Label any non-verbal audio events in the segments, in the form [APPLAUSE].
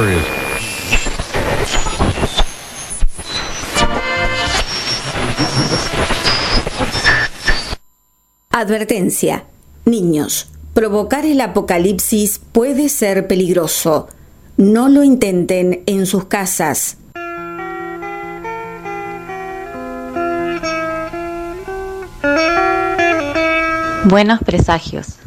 serious. Advertencia. Niños, provocar el apocalipsis puede ser peligroso. No lo intenten en sus casas. Buenos presagios.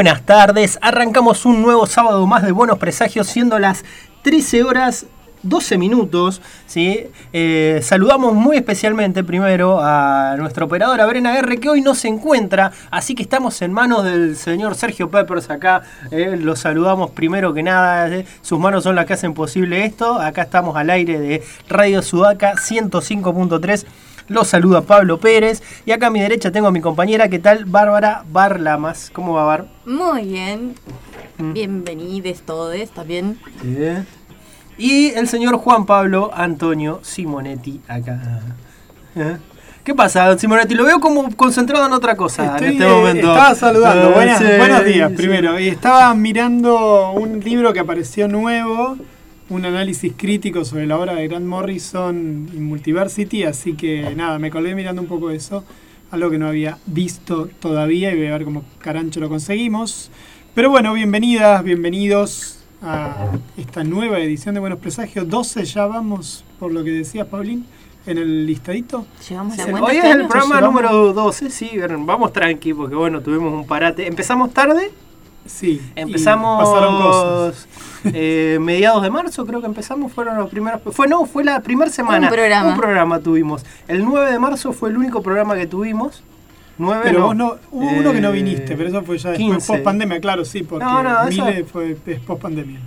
Buenas tardes, arrancamos un nuevo sábado más de Buenos Presagios, siendo las 13 horas 12 minutos. ¿sí? Eh, saludamos muy especialmente primero a nuestra operadora Brena R, que hoy no se encuentra, así que estamos en manos del señor Sergio Peppers acá. eh, lo saludamos primero que nada, eh, sus manos son las que hacen posible esto. Acá estamos al aire de Radio Sudaca 105.3. Los saluda Pablo Pérez. Y acá a mi derecha tengo a mi compañera, ¿qué tal? Bárbara Barlamas. ¿Cómo va, Bar? Muy bien. Mm. Bienvenidos todos también. Y el señor Juan Pablo Antonio Simonetti acá. ¿Eh? ¿Qué pasa, don Simonetti? Lo veo como concentrado en otra cosa Estoy, en este eh, momento. Estaba saludando. Eh, Buenas- sí, buenos días, sí. primero. Y estaba mirando un libro que apareció nuevo, un análisis crítico sobre la obra de Grant Morrison en Multiversity, así que nada, me colgué mirando un poco eso, algo que no había visto todavía y voy a ver cómo carancho lo conseguimos. Pero bueno, bienvenidas, bienvenidos a esta nueva edición de Buenos Presagios. 12 ya vamos, por lo que decía Paulín, en el listadito. Llevamos la Sí, Hoy es el programa número 12, sí, vamos tranqui, porque bueno, tuvimos un parate. Empezamos tarde, Sí. empezamos pasaron cosas. eh, mediados de marzo, creo que empezamos, fueron los primeros. Fue no, fue la primera semana. Un programa. Un programa tuvimos. El 9 de marzo fue el único programa que tuvimos. 9 Pero no. vos no, hubo uno que no Eh, viniste, pero eso fue ya después 15. post pandemia, claro, sí, porque No, no, eso- Mile fue es post pandemia.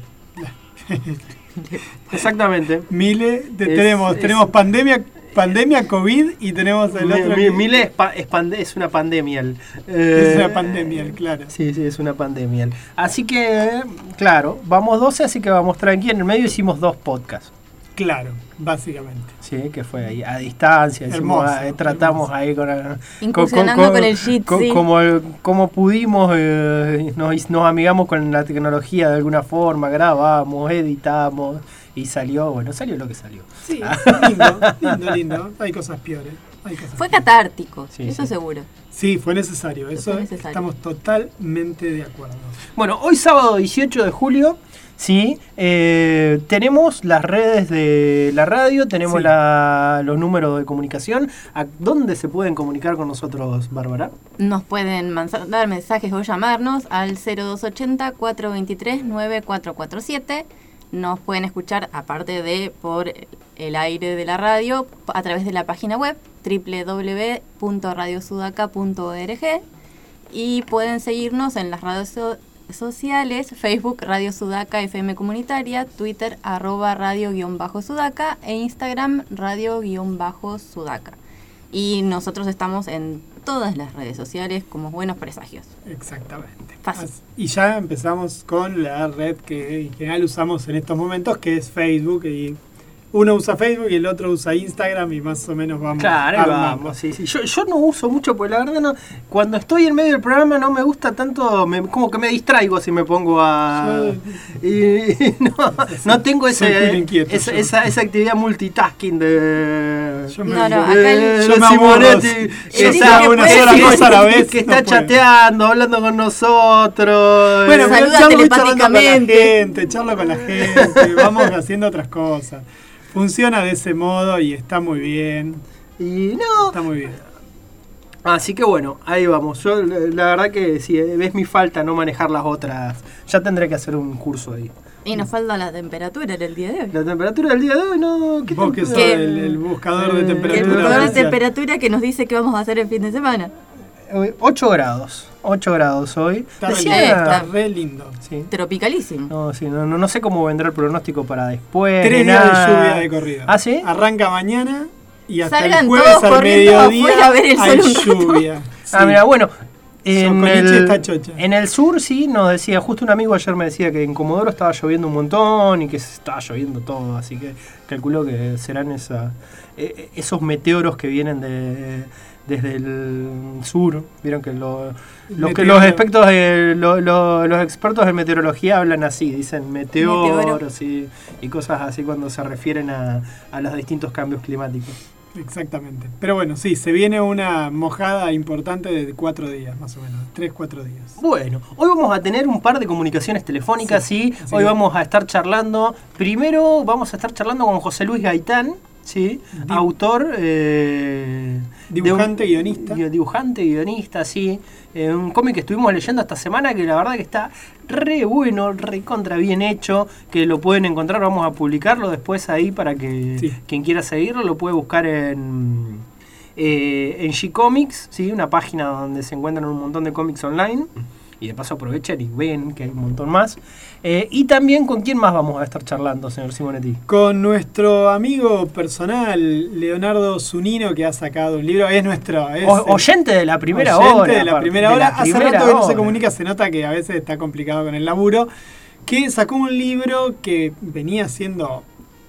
Exactamente. [LAUGHS] Mile, te- Es- tenemos, es- tenemos pandemia, pandemia COVID y tenemos el Mi- otro mi- que- es, pa- es pande- es una pandemia. es Eh, una pandemia, claro. Sí, sí, es una pandemia. Así que, claro, vamos 12, así que vamos tranqui. En el medio hicimos dos podcasts. Claro, básicamente. Sí, que fue ahí a distancia. hicimos, Hermoso, eh, tratamos hermoso. ahí con, eh, Incursionando con el Jitsi. co- como, como pudimos, eh, nos, nos amigamos con la tecnología de alguna forma, grabamos, editamos y salió, bueno, salió lo que salió. Sí, Ah. lindo, lindo, lindo. Hay cosas peores. Hay cosas Fue peores. catártico, Sí, eso sí. seguro. Sí, fue necesario. Eso Fue necesario. estamos totalmente de acuerdo. Bueno, hoy sábado 18 de julio, sí, eh, tenemos las redes de la radio, tenemos Sí. la- los números de comunicación. ¿A dónde se pueden comunicar con nosotros, Bárbara? Nos pueden mandar mensajes o llamarnos al 0280-423-9447. Nos pueden escuchar, aparte de por el aire de la radio, a través de la página web www.radiosudaca.org y pueden seguirnos en las redes so- sociales, Facebook Radio Sudaca FM Comunitaria, Twitter arroba radio-sudaca e Instagram radio-sudaca. Y nosotros estamos en todas las redes sociales como Buenos Presagios. Exactamente. Fácil. Y ya empezamos con la red que en general usamos en estos momentos, que es Facebook. Y uno usa Facebook y el otro usa Instagram y más o menos vamos. Claro, armando. vamos, sí, sí. Yo, yo no uso mucho, porque la verdad no. Cuando estoy en medio del programa no me gusta tanto, me- como que me distraigo si me pongo a. Y, y no, no tengo ese, inquieto, esa, esa, esa actividad multitasking de. Yo me- No, no, acá el- de Yo me aburro, Simonetti, que está- que una puede sola ser- cosa a la vez. que está no chateando, hablando con nosotros. Bueno, eh, pero Saluda charlo, con la telepáticamente. gente, charlo con la gente, vamos haciendo otras cosas. Funciona de ese modo y está muy bien. y no, Está muy bien. Así que bueno, ahí vamos. Yo la verdad que si ves mi falta no manejar las otras, ya tendré que hacer un curso ahí. Y nos falta la temperatura en el día de hoy. La temperatura del día de hoy no... ¿qué Vos que sos temperatura? El, el buscador de Eh, Que el temperatura. buscador de temperatura que nos dice que vamos a hacer el fin de semana. Hoy, 8 grados. 8 grados hoy. Está re, Decía- lindo, está re lindo. Sí. Tropicalísimo. No, sí, no, no, no sé cómo vendrá el pronóstico para después. Tres días de nada. lluvia de corrido. ¿Ah, sí? Arranca mañana y hasta Salgan el jueves todos al mediodía a ver el hay lluvia. [LAUGHS] Ah, Sí. mira, bueno. En el, en el sur sí nos decía, justo un amigo ayer me decía que en Comodoro estaba lloviendo un montón y que se estaba lloviendo todo, así que calculo que serán esa, eh, esos meteoros que vienen de, desde el sur. Vieron que, lo- lo que los expertos lo- lo- los expertos en meteorología hablan así, dicen Meteoro. meteoros y, y cosas así cuando se refieren a, a los distintos cambios climáticos. Exactamente. Pero bueno, sí, se viene una mojada importante de cuatro días, más o menos. Tres, cuatro días. Bueno, hoy vamos a tener un par de comunicaciones telefónicas, sí. Sí. Hoy vamos a estar charlando. Primero vamos a estar charlando con José Luis Gaitán, sí, Di- autor. eh, de un- Dibujante, guionista. di- Dibujante, guionista, sí. Eh, un cómic que estuvimos leyendo esta semana que la verdad que está re bueno, re contra bien hecho, que lo pueden encontrar, vamos a publicarlo después ahí para que Sí. quien quiera seguirlo lo puede buscar en eh, en G-Comics, ¿sí? una página donde se encuentran un montón de cómics online. Y de paso aprovechan y ven que hay un montón más. Eh, y también con quién más vamos a estar charlando, señor Simonetti. Con nuestro amigo personal, Leonardo Zunino, que ha sacado un libro. Es nuestro. Es O- el- oyente de la primera oyente hora. de la primera de hora. la Hace primera rato que no se comunica, se nota que a veces está complicado con el laburo. Que sacó un libro que venía siendo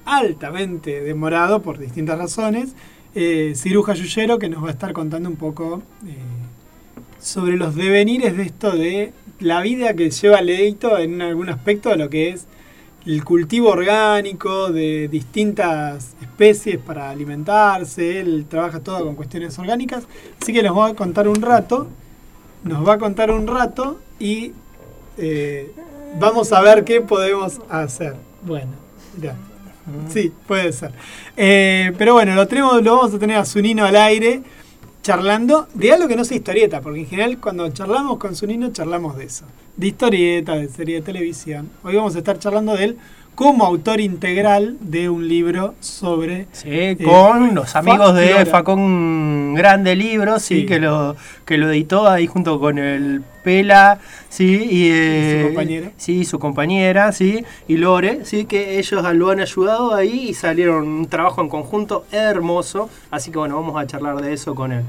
altamente demorado por distintas razones. Eh, Ciruja Yuyero, que nos va a estar contando un poco eh, sobre los devenires de esto de la vida que lleva Leito en algún aspecto de lo que es el cultivo orgánico de distintas especies para alimentarse. Él trabaja todo con cuestiones orgánicas. Así que nos va a contar un rato. Nos va a contar un rato y eh, vamos a ver qué podemos hacer. Bueno, mirá. Sí, puede ser. Eh, pero bueno, lo tenemos, lo vamos a tener a Zunino al aire charlando de algo que no sea historieta, porque en general cuando charlamos con Zunino charlamos de eso. De historieta, de serie de televisión. Hoy vamos a estar charlando de él como autor integral de un libro sobre Sí, con los amigos de Flora. Facón Grande Libros, sí, Sí. que lo que lo editó ahí junto con el Pela, sí, y, eh, su compañera. sí, su compañera, sí, y Lore, sí, que ellos lo han ayudado ahí y salieron un trabajo en conjunto hermoso, así que bueno, vamos a charlar de eso con él.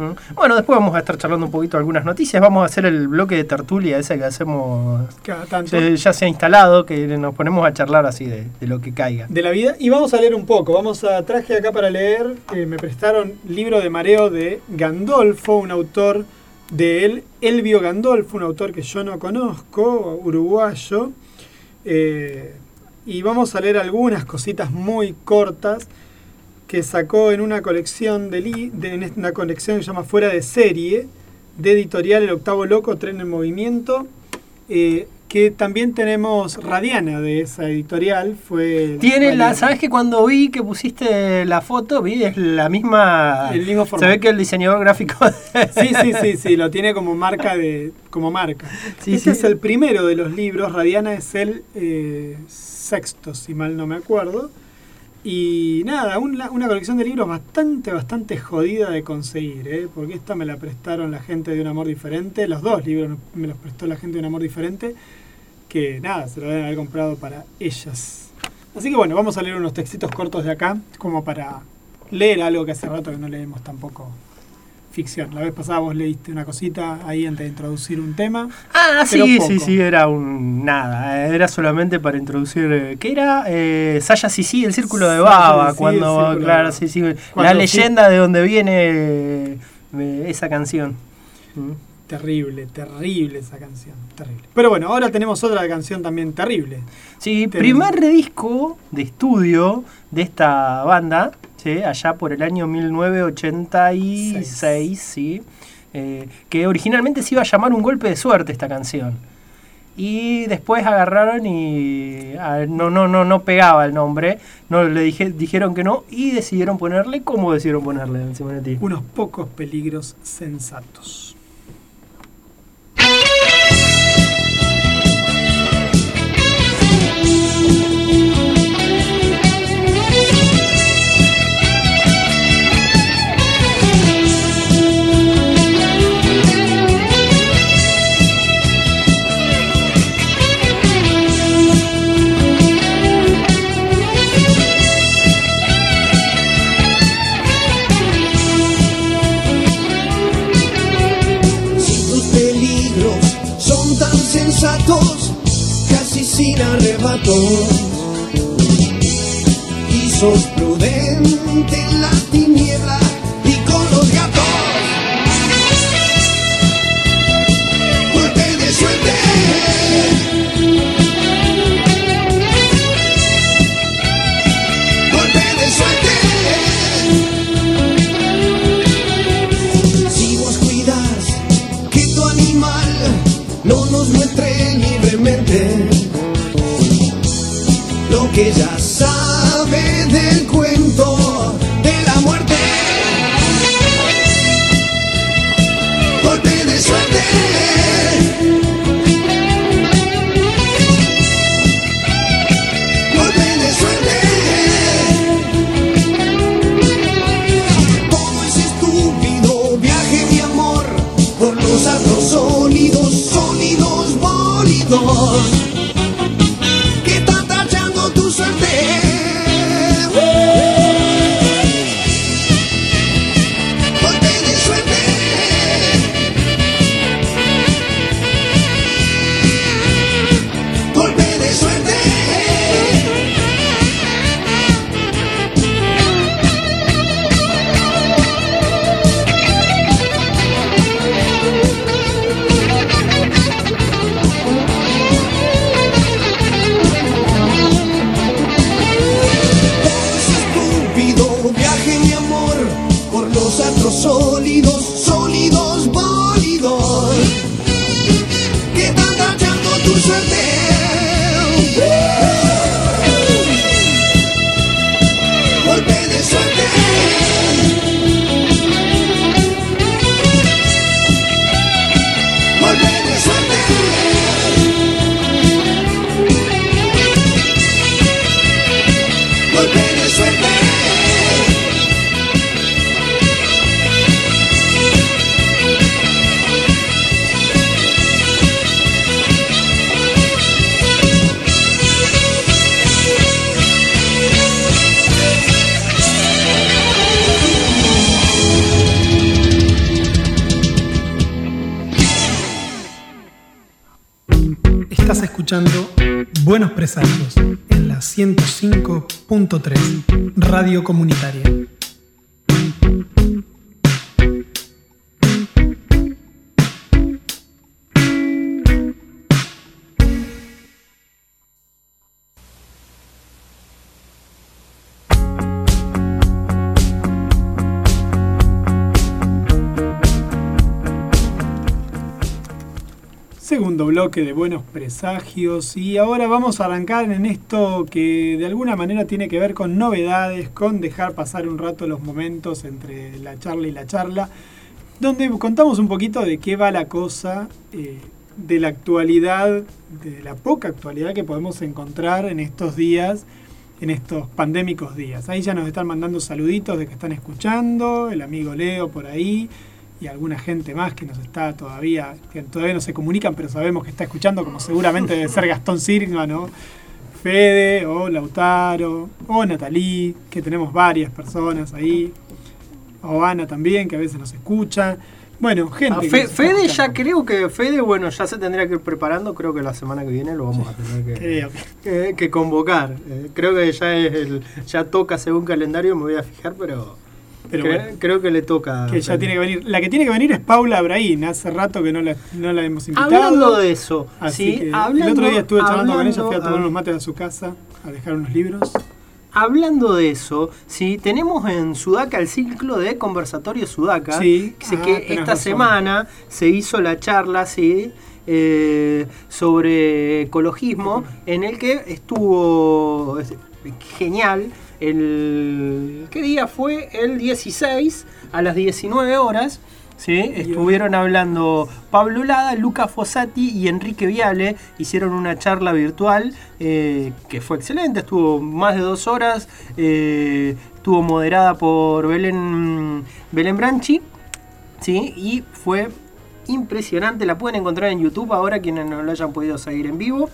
¿Mm? Bueno, después vamos a estar charlando un poquito algunas noticias, vamos a hacer el bloque de tertulia ese que hacemos, tanto. se- ya se ha instalado, que nos ponemos a charlar así de, de lo que caiga. de la vida y vamos a leer un poco. Vamos a traje acá para leer. eh, me prestaron libro de mareo de Gandolfo, un autor de él, Elvio Gandolfo, un autor que yo no conozco, uruguayo. Eh, y vamos a leer algunas cositas muy cortas que sacó en una colección de, li- de- en una colección que se llama Fuera de serie de editorial El Octavo Loco Tren en Movimiento. eh, que también tenemos Radiana de esa editorial. Fue Tiene la. ¿sabes que cuando vi que pusiste la foto, vi es la misma. El mismo Se ve que el diseñador gráfico. [LAUGHS] Sí, sí, sí, sí, lo tiene como marca de. como marca. Sí, este sí. es el primero de los libros. Radiana es el eh, sexto, si mal no me acuerdo. Y nada, un- una colección de libros bastante, bastante jodida de conseguir, ¿eh? porque esta me la prestaron la gente de Un Amor Diferente, los dos libros me los prestó la gente de Un Amor Diferente, que nada, se lo deben haber comprado para ellas. Así que bueno, vamos a leer unos textitos cortos de acá, como para leer algo que hace rato que no leemos tampoco ficción. La vez pasada vos leíste una cosita ahí antes de introducir un tema. Ah, sí, poco. sí, sí, era un nada, eh, era solamente para introducir, eh, ¿qué era? Eh, Saya Sisi, el círculo de Baba, cuando, claro, sí, sí, la leyenda de donde viene eh, esa canción. Mm. Terrible, terrible esa canción. Terrible. Pero bueno, ahora tenemos otra canción también terrible. Sí, primer disco de estudio de esta banda, ¿sí? allá por el año 1986, sí, eh, que originalmente se iba a llamar Un golpe de suerte esta canción. Y después agarraron y ah, no, no, no, no pegaba el nombre, no le dije, dijeron que no y decidieron ponerle, ¿cómo decidieron ponerle, Simonetti? Unos pocos peligros sensatos. Sensatos, casi sin arrebatos, y sos prudente de Buenos Presagios y ahora vamos a arrancar en esto que de alguna manera tiene que ver con novedades, con dejar pasar un rato los momentos entre la charla y la charla, donde contamos un poquito de qué va la cosa, eh, de la actualidad, de la poca actualidad que podemos encontrar en estos días, en estos pandémicos días. Ahí ya nos están mandando saluditos de que están escuchando, el amigo Leo por ahí y alguna gente más que nos está todavía, que todavía no se comunican, pero sabemos que está escuchando, como seguramente debe ser Gastón Sirga, ¿no? Fede, o Lautaro, o Natalí, que tenemos varias personas ahí. o Ana también, que a veces nos escucha. Bueno, gente. Ah, Fe- está Fede ya creo que Fede, bueno, ya se tendría que ir preparando, creo que la semana que viene lo vamos a tener que, Creo. que- que convocar. Eh, creo que ya es el, ya toca según calendario, me voy a fijar, pero, Pero bueno. creo que le toca. Que ya tiene que venir. La que tiene que venir es Paula Abraín. Hace rato que no la, no la hemos invitado. Hablando de eso, Así sí, que hablando, el otro día estuve charlando con ella, fui a tomar unos mates a su casa, a dejar unos libros. Hablando de eso, sí, tenemos en Sudaca el ciclo de conversatorio Sudaca. Sí, Así ah, que tenés esta razón. semana se hizo la charla, sí, eh, sobre ecologismo, en el que estuvo es- genial. El, ¿Qué día fue? El 16 a las 19 horas. Sí, estuvieron hablando Pablo Lada, Luca Fossati y Enrique Viale. Hicieron una charla virtual eh, que fue excelente, estuvo más de dos horas. eh, estuvo moderada por Belén, Belén Branchi. ¿sí? Y fue impresionante, la pueden encontrar en YouTube ahora quienes no lo hayan podido seguir en vivo.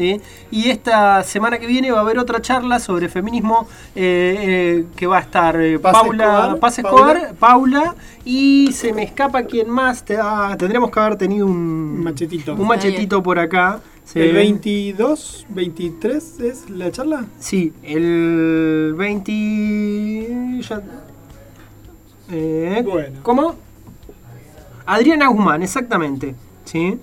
¿Sí? Y esta semana que viene va a haber otra charla sobre feminismo eh, eh, que va a estar eh, Paz Paula Escobar, Paz Escobar, Paula. y se me escapa quién más. Te- ah, tendríamos que haber tenido un, Un machetito. un machetito por acá. ¿sí? El 22, 23 es la charla. Sí, el 20. ya- eh, Bueno. ¿Cómo? Adriana Guzmán, exactamente. ¿sí?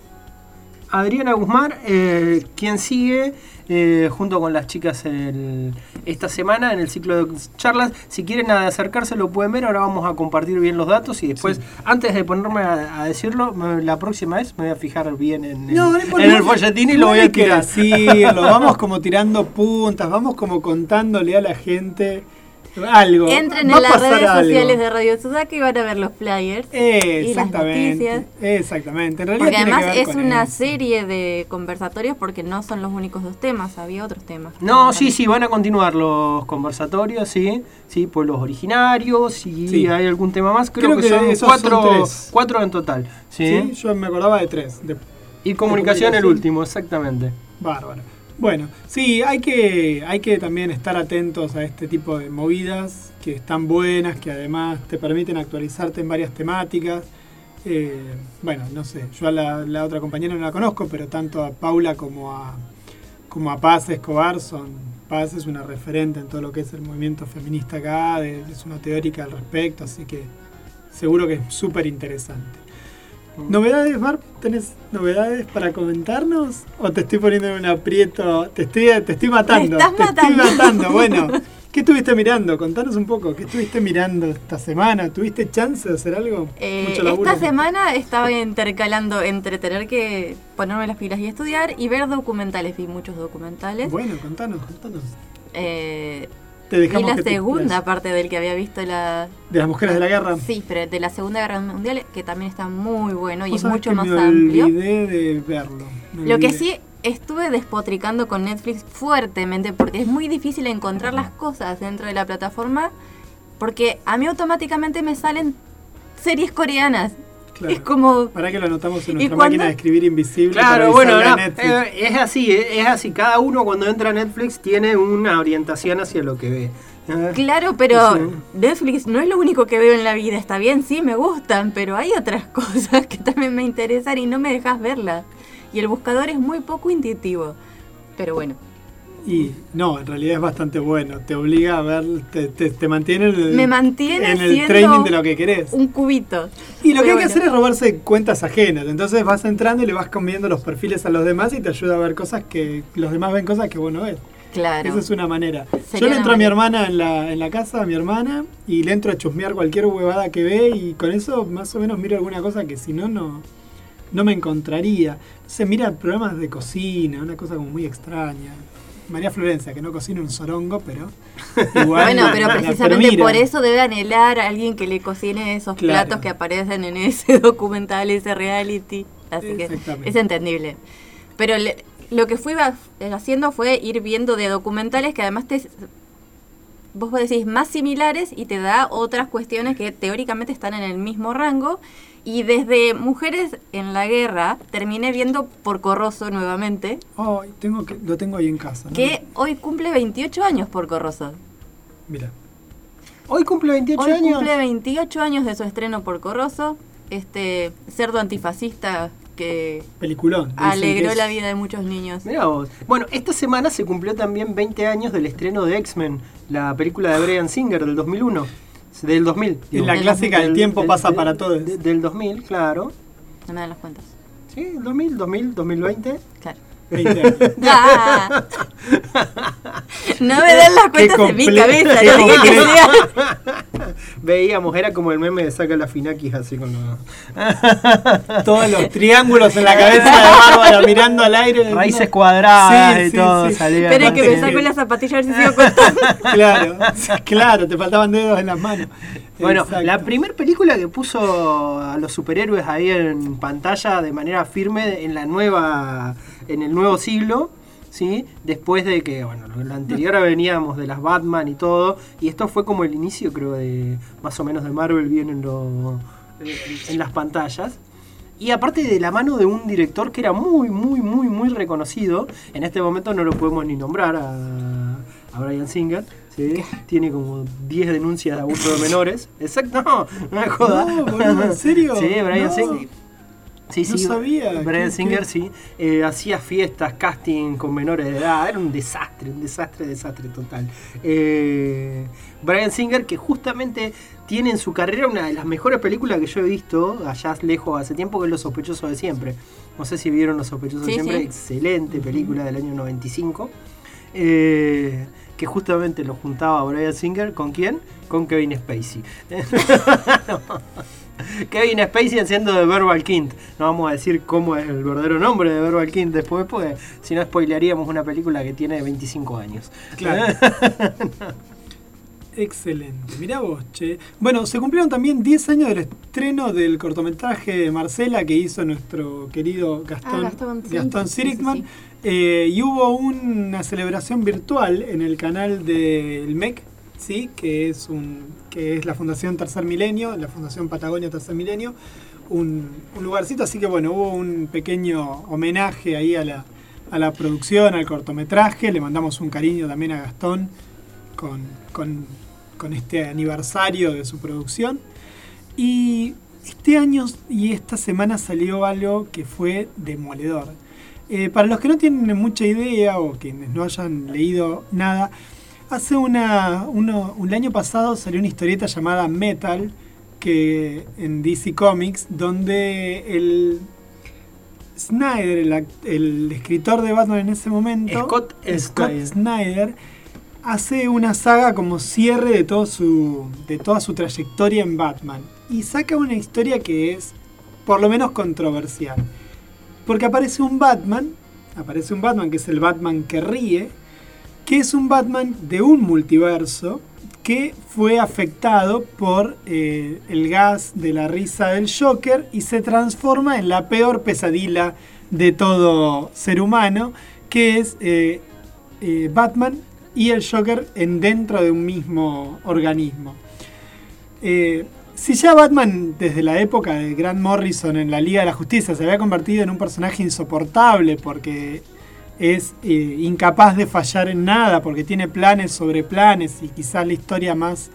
Adriana Guzmán, eh, quien sigue eh, junto con las chicas el- esta semana en el ciclo de charlas. Si quieren acercarse lo pueden ver, ahora vamos a compartir bien los datos y después, antes de ponerme a, a decirlo, me- la próxima vez me voy a fijar bien en, el- No, no importa. en el folletín y lo voy a tirar. decirlo, vamos como tirando puntas, vamos como contándole a la gente algo. Entren Va a en las redes algo. sociales de Radio Sudaca y van a ver los flyers. Eh, y las exactamente. noticias. Exactamente. En realidad Porque tiene además que ver es con una eso. serie de conversatorios porque no son los únicos dos temas, había otros temas. No, sí, sí, van a continuar los conversatorios, sí, sí, pueblos originarios y Sí. hay algún tema más. Creo, Creo que, que son cuatro, son tres. cuatro en total, sí. Sí, yo me acordaba de tres. De Y comunicación el comunicación. último, exactamente. Bárbaro. Bueno, sí, hay que, hay que también estar atentos a este tipo de movidas que están buenas, que además te permiten actualizarte en varias temáticas. Eh, bueno, no sé, yo a la, otra compañera no la conozco, pero tanto a Paula como a, como a Paz Escobar son... Paz es una referente en todo lo que es el movimiento feminista acá, es una teórica al respecto, así que seguro que es súper interesante. ¿Novedades, Barb? ¿Tenés novedades para comentarnos? ¿O te estoy poniendo en un aprieto? Te estoy, te estoy matando. Estás te matando. estoy matando. Bueno, [LAUGHS] ¿qué estuviste mirando? Contanos un poco. ¿Qué estuviste mirando esta semana? ¿Tuviste chance de hacer algo? Eh, Mucho laburo. esta semana estaba intercalando entre tener que ponerme las pilas y estudiar y ver documentales. Vi muchos documentales. Bueno, contanos, contanos. Eh, Te vi dejamos la que te segunda parte del que había visto la... De las mujeres de la guerra. Sí, pero de la Segunda Guerra Mundial, que también está muy bueno y es mucho más me amplio. olvidé de verlo. me Lo que sí estuve despotricando con Netflix fuertemente porque es muy difícil encontrar las cosas dentro de la plataforma porque a mí automáticamente me salen series coreanas. Claro. Es como... Para que lo anotamos en ¿Y nuestra máquina de escribir invisible. Claro, bueno, a no, Netflix. eh, es así, eh, es así. Cada uno cuando entra a Netflix tiene una orientación hacia lo que ve. Eh, Claro, pero Sí. Netflix no es lo único que veo en la vida. Está bien, sí, me gustan, pero hay otras [LAUGHS] cosas que también me interesan y no me dejas verlas. Y el buscador es muy poco intuitivo. Pero bueno, Y no, en realidad es bastante bueno. Te obliga a ver, te, te, te mantiene en el, Me mantiene en el training de lo que querés. un cubito. Y lo que hay que bueno. hacer es robarse cuentas ajenas. Entonces vas entrando y le vas comiendo los perfiles a los demás y te ayuda a ver cosas que los demás ven cosas que vos no ves. Claro. Esa es una manera. Yo le entro a mi hermana en la, en la casa, a mi hermana, y le entro a chusmear cualquier huevada que ve y con eso más o menos miro alguna cosa que si no, no, no me encontraría. Se mira programas de cocina, una cosa como muy extraña. María Florencia, que no cocina un sorongo, pero [LAUGHS] igual. Bueno, pero precisamente por eso debe anhelar a alguien que le cocine esos Claro. platos que aparecen en ese [LAUGHS] documental, ese reality. Así que es entendible. Pero le- lo que fui va- haciendo fue ir viendo de documentales que además te vos decís más similares y te da otras cuestiones que teóricamente están en el mismo rango. Y desde Mujeres en la Guerra terminé viendo Porco Rosso nuevamente, Ay, tengo que, lo tengo ahí en casa. ¿no? que hoy cumple 28 años Porco Rosso. Mira. Hoy cumple 28 Hoy años. cumple 28 años de su estreno por Corroso, este cerdo antifascista que Peliculón. que alegró la vida de muchos niños. Mirá vos. Bueno, esta semana se cumplió también 20 años del estreno de X-Men, la película de Brian Singer del 2001. Del 2000. digo. la Del clásica del tiempo pasa para todos. de- del 2000, claro. No me dan las cuentas. Sí, el 2000, 2000, 2020. Claro. 20 años. Ah. no me dan las cuentas en mi cabeza, no dije que sea. Veíamos, era como el meme de saca la finakis así con los... [LAUGHS] Todos los triángulos en la cabeza de Bárbara mirando al aire. Raíces cuadradas Sí, y sí, todo sí. salía. Esperen que me saco la zapatilla a ver si sigo. [LAUGHS] Claro, claro, te faltaban dedos en las manos. Bueno, Exacto. la primera película que puso a los superhéroes ahí en pantalla de manera firme en la nueva, en el nuevo siglo, ¿sí? Después de que, bueno, lo anterior [LAUGHS] veníamos de las Batman y todo, y esto fue como el inicio, creo, de más o menos de Marvel bien en, lo- en, en las pantallas. Y aparte de la mano de un director que era muy, muy, muy, muy reconocido, en este momento no lo podemos ni nombrar a, a Brian Singer, ¿sí? [LAUGHS] tiene como 10 denuncias de abuso de menores. Exacto, no, no me jodas. No, boludo, ¿en serio? Sí, Brian No. Singer. Sí, No sí, sabía, Brian ¿qué- Singer, qué? sí. eh, hacía fiestas, casting con menores de edad. Era un desastre, un desastre, desastre total. Eh, Brian Singer, que justamente tiene en su carrera una de las mejores películas que yo he visto, allá lejos hace tiempo, que es Los Sospechosos de Siempre. No sé si vieron Los Sospechosos de Siempre. sí. Excelente película del año 95. eh, que justamente lo juntaba a Brian Singer con quién? Con Kevin Spacey. [LAUGHS] [LAUGHS] Kevin Spacey haciendo de Verbal Kint. No vamos a decir cómo es el verdadero nombre de Verbal Kint después, porque si no spoilearíamos una película que tiene 25 años. Claro. [LAUGHS] Excelente, mirá vos, che. Bueno, se cumplieron también 10 años del estreno del cortometraje de Marcela que hizo nuestro querido Gastón, Ah, Gastón, sí. Gastón Sí, sí, Sirikman. sí. Eh, y hubo una celebración virtual en el canal del MEC, ¿sí? que, es un, que es la Fundación Tercer Milenio, la Fundación Patagonia Tercer Milenio, un, lugarcito, así que bueno, hubo un pequeño homenaje ahí a la, a la producción, al cortometraje, le mandamos un cariño también a Gastón con, con, con este aniversario de su producción. Y este año y esta semana salió algo que fue demoledor. Eh, para los que no tienen mucha idea o quienes no hayan leído nada, hace una, uno, un año pasado salió una historieta llamada Metal que en DC Comics, donde el Snyder, el, escritor de Batman en ese momento, Scott Scott Snyder. Snyder, hace una saga como cierre de, todo su, de toda su trayectoria en Batman. Y saca una historia que es por lo menos controversial. Porque aparece un Batman, aparece un Batman que es el Batman que ríe, que es un Batman de un multiverso que fue afectado por eh, el gas de la risa del Joker y se transforma en la peor pesadilla de todo ser humano, que es eh, eh, Batman y el Joker en dentro de un mismo organismo. Si ya Batman desde la época de Grant Morrison en la Liga de la Justicia se había convertido en un personaje insoportable porque es eh, incapaz de fallar en nada, porque tiene planes sobre planes y quizás la historia más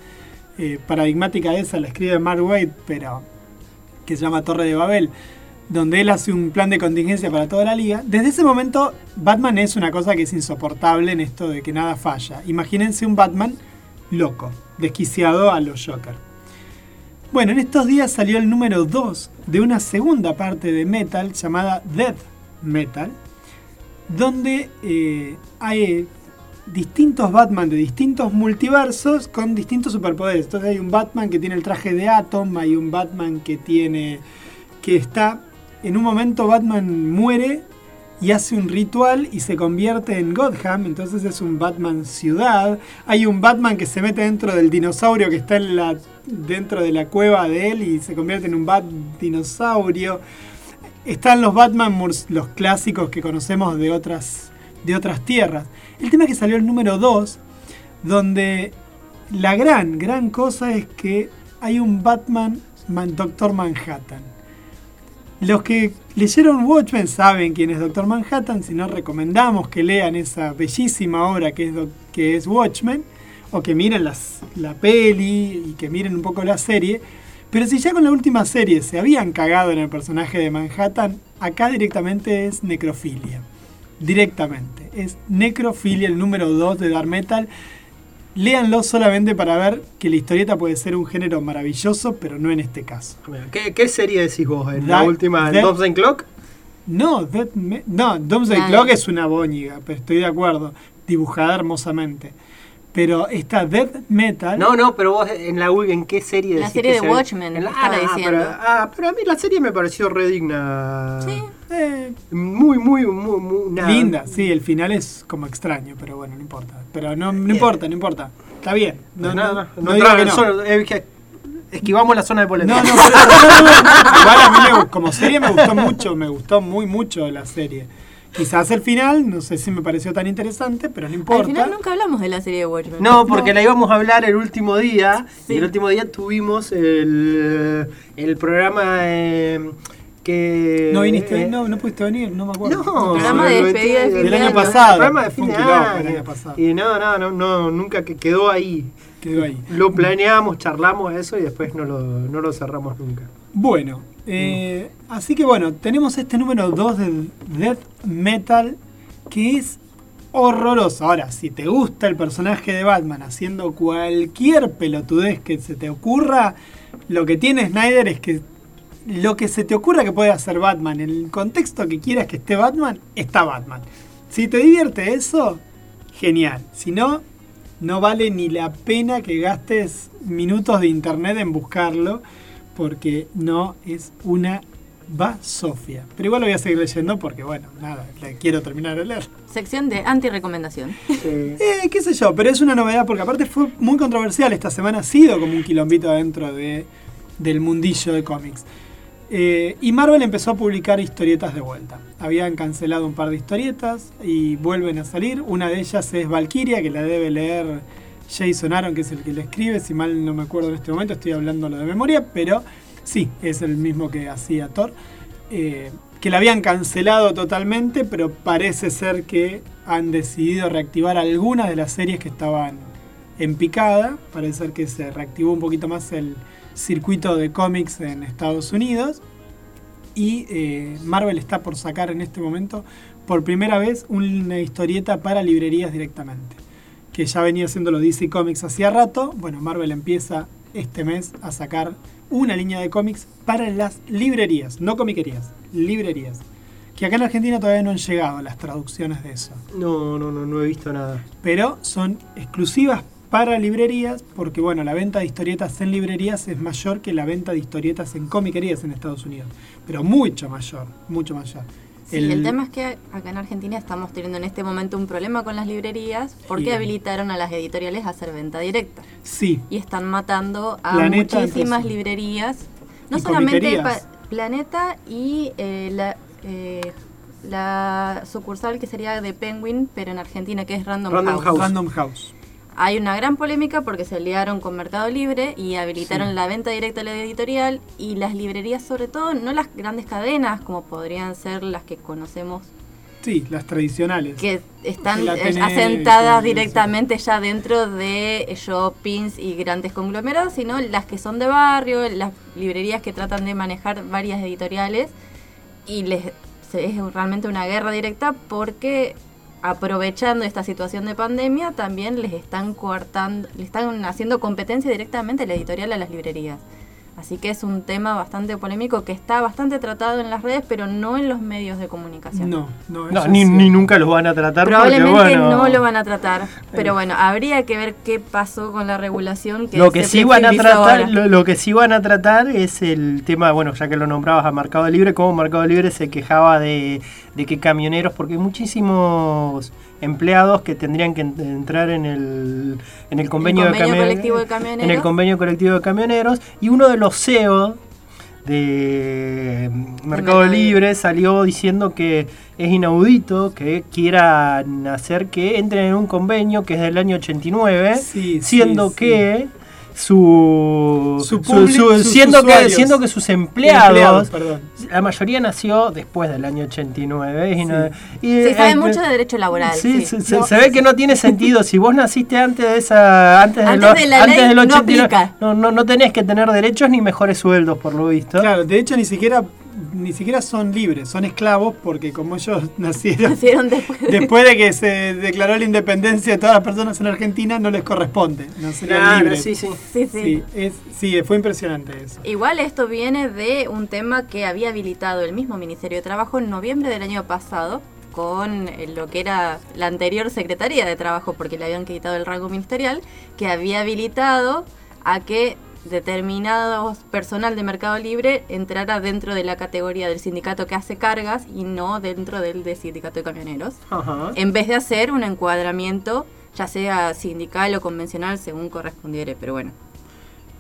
eh, paradigmática esa la escribe Mark Waid, pero que se llama Torre de Babel, donde él hace un plan de contingencia para toda la liga. Desde ese momento Batman es una cosa que es insoportable en esto de que nada falla. Imagínense un Batman loco, desquiciado a los Joker. Bueno, en estos días salió el número 2 de una segunda parte de Metal llamada Death Metal, donde eh, hay distintos Batman de distintos multiversos con distintos superpoderes. Entonces hay un Batman que tiene el traje de Atom, hay un Batman que tiene que está en un momento Batman muere y hace un ritual y se convierte en Gotham, entonces es un Batman ciudad. Hay un Batman que se mete dentro del dinosaurio que está dentro de la cueva de él y se convierte en un Bat dinosaurio. Están los Batman, murs- los clásicos que conocemos de otras, de otras tierras. El tema es que salió el número 2, donde la gran, gran cosa es que hay un Batman, Man- Doctor Manhattan. Los que leyeron Watchmen saben quién es Doctor Manhattan, si no recomendamos que lean esa bellísima obra que es, que es Watchmen. o que miren la peli y que miren un poco la serie. Pero si ya con la última serie se habían cagado en el personaje de Manhattan, acá directamente es necrofilia. Directamente. Es necrofilia el número 2 de Dark Metal. Léanlo solamente para ver que la historieta puede ser un género maravilloso, pero no en este caso. ¿Qué, qué serie decís vos? ¿En la última, en Clock? No, Me- no, Doomsday Claro. Clock es una boñiga, pero estoy de acuerdo. Dibujada hermosamente. Pero esta Death Metal. No, no, pero vos en la en qué serie La serie que de se- Watchmen, en la- ah, diciendo. Pero, ah, pero a mí la serie me pareció re digna. Sí. eh, Muy, muy, muy, muy nada. linda, sí, el final es como extraño, pero bueno, no importa. Pero no, no importa, no importa. Está bien. No, No, no, no, no, no no digo entraba que eh, esquivamos la zona de polémica. No, no, por eso- no, no, no. Igual a mí me- como serie me gustó mucho, me gustó muy mucho la serie. Quizás el final, no sé si me pareció tan interesante, pero no importa. Al final nunca hablamos de la serie de Watchmen. No, porque la íbamos a hablar el último día. Sí. Y el último día tuvimos el, el programa eh, que. ¿No viniste? eh, no, no pudiste venir, no me acuerdo. No, Programa de el despedida de fin Del de año año. pasado. El programa de fin de año. el año pasado. Y no, no, no, no, nunca que quedó ahí. Quedó ahí. Lo planeamos, charlamos eso y después no lo, no lo cerramos nunca. Bueno, eh, así que bueno, tenemos este número 2 del Death Metal que es horroroso. Ahora, si te gusta el personaje de Batman haciendo cualquier pelotudez que se te ocurra, lo que tiene Snyder es que lo que se te ocurra que puede hacer Batman, en el contexto que quieras que esté Batman, está Batman. Si te divierte eso, genial. Si no, no vale ni la pena que gastes minutos de internet en buscarlo, porque no es una basofia. Pero igual lo voy a seguir leyendo porque, bueno, nada, la quiero terminar de leer. Sección de anti-recomendación. [LAUGHS] Eh, qué sé yo, pero es una novedad porque aparte fue muy controversial esta semana, ha sido como un quilombito dentro de, del mundillo de cómics. Eh, y Marvel empezó a publicar historietas de vuelta. Habían cancelado un par de historietas y vuelven a salir. Una de ellas es Valkyria, que la debe leer Jason Aaron, que es el que la escribe. Si mal no me acuerdo en este momento, estoy hablando de memoria, pero sí, es el mismo que hacía Thor. Eh, que la habían cancelado totalmente, pero parece ser que han decidido reactivar algunas de las series que estaban en picada. Parece ser que se reactivó un poquito más el circuito de cómics en Estados Unidos. Y eh, Marvel está por sacar en este momento por primera vez una historieta para librerías directamente. Que ya venía haciendo los DC Comics hacía rato. Bueno, Marvel empieza este mes a sacar una línea de cómics para las librerías, no comiquerías, librerías. Que acá en Argentina todavía no han llegado las traducciones de eso. No, no, no, no he visto nada. Pero son exclusivas para librerías porque, bueno, la venta de historietas en librerías es mayor que la venta de historietas en comiquerías en Estados Unidos. Pero mucho mayor, mucho mayor. Sí, el, tema es que acá en Argentina estamos teniendo en este momento un problema con las librerías porque habilitaron a las editoriales a hacer venta directa Sí, y están matando a Planeta, muchísimas entonces. librerías. No Y solamente pa- Planeta y eh, la, eh, la sucursal que sería de Penguin, pero en Argentina, que es Random, Random House. House. Random House. Hay una gran polémica porque se liaron con Mercado Libre y habilitaron Sí. la venta directa a la editorial y las librerías sobre todo, no las grandes cadenas como podrían ser las que conocemos Sí, las tradicionales. que están eh, tenés, asentadas directamente ya dentro de shoppings y grandes conglomerados, sino las que son de barrio, las librerías que tratan de manejar varias editoriales y les es realmente una guerra directa porque aprovechando esta situación de pandemia también les están coartando, le están haciendo competencia directamente la editorial a las librerías. Así que es un tema bastante polémico que está bastante tratado en las redes, pero no en los medios de comunicación. No, no, No, ni, sí. ni nunca los van a tratar Probablemente porque, bueno, no lo van a tratar, pero bueno, habría que ver qué pasó con la regulación que lo que sí van a tratar, lo, lo que sí van a tratar es el tema, bueno, ya que lo nombrabas a Mercado Libre, cómo Mercado Libre se quejaba de, de que camioneros, porque hay muchísimos empleados que tendrían que en- entrar en el, en el convenio, convenio de, colectivo de en camioneros. el convenio colectivo de camioneros y uno de los CEO de Mercado Libre salió diciendo que es inaudito que quieran hacer que entren en un convenio que es del año 89, Sí, sí, siendo sí. que su, siendo que siendo que sus empleados, la mayoría nació después del año 89 y, no- y, Se sabe eh, mucho de derecho laboral. Sí, sí. se, se- se ve que no tiene sentido. Si vos naciste antes de esa, antes, Antes lo- de la antes ley, del no 89, aplica. no, no, no tenés que tener derechos ni mejores sueldos, por lo visto. Claro, de hecho ni siquiera ni siquiera son libres, son esclavos porque como ellos [LAUGHS] nacieron Nacieron después. de- después de que se declaró la independencia de todas las personas en Argentina no les corresponde, no serían Claro, libres. sí, sí. Sí, sí. Sí, es, sí, fue impresionante eso. Igual esto viene de un tema que había habilitado el mismo Ministerio de Trabajo en noviembre del año pasado con lo que era la anterior Secretaría de Trabajo, porque le habían quitado el rango ministerial, que había habilitado a que determinados personal de Mercado Libre entrara dentro de la categoría del sindicato que hace cargas y no dentro del de sindicato de camioneros, Ajá. en vez de hacer un encuadramiento ya sea sindical o convencional según correspondiere, pero bueno.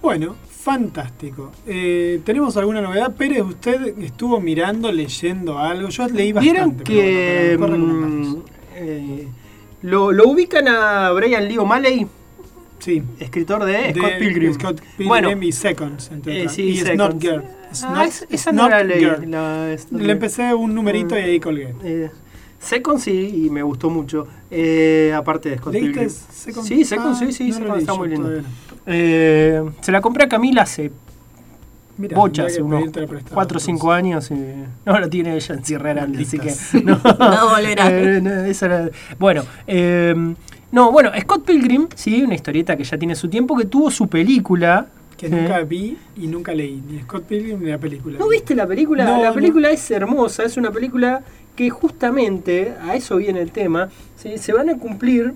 Bueno, fantástico. Eh, ¿Tenemos alguna novedad? Pérez, ¿usted estuvo mirando, leyendo algo? Yo leí bastante. Vieron pero que bueno, mm, eh, lo, lo ubican a Brian Lee O'Malley, Sí. escritor de, De Scott Pilgrim. Scott Pilgrim Bueno, y Seconds, entre eh, sí, y Seconds. Snot Girl. Ah, es- esa no Snot la leí. Girl. la- esta- Le empecé un numerito y ahí colgué. Eh, Second sí, y me gustó mucho. Eh, aparte de Scott ¿Leíste Pilgrim. Second? Sí, Second Ah, sí, sí, no leí está muy lindo. no. Eh, se la compré a Camila hace Mirá, bocha, hace unos pedírtela prestada, 4 o 5 años. Y, no, lo tiene ella en Sierra Grande, así que. No, [LAUGHS] No volverá. Eh, no, esa era- bueno, eh, no, bueno, Scott Pilgrim, sí, una historieta que ya tiene su tiempo, que tuvo su película. Que Sí. nunca vi y nunca leí. Ni Scott Pilgrim ni la película. ¿No viste la película? No, la película es hermosa, es una película que justamente, a eso viene el tema, ¿sí? se van a cumplir,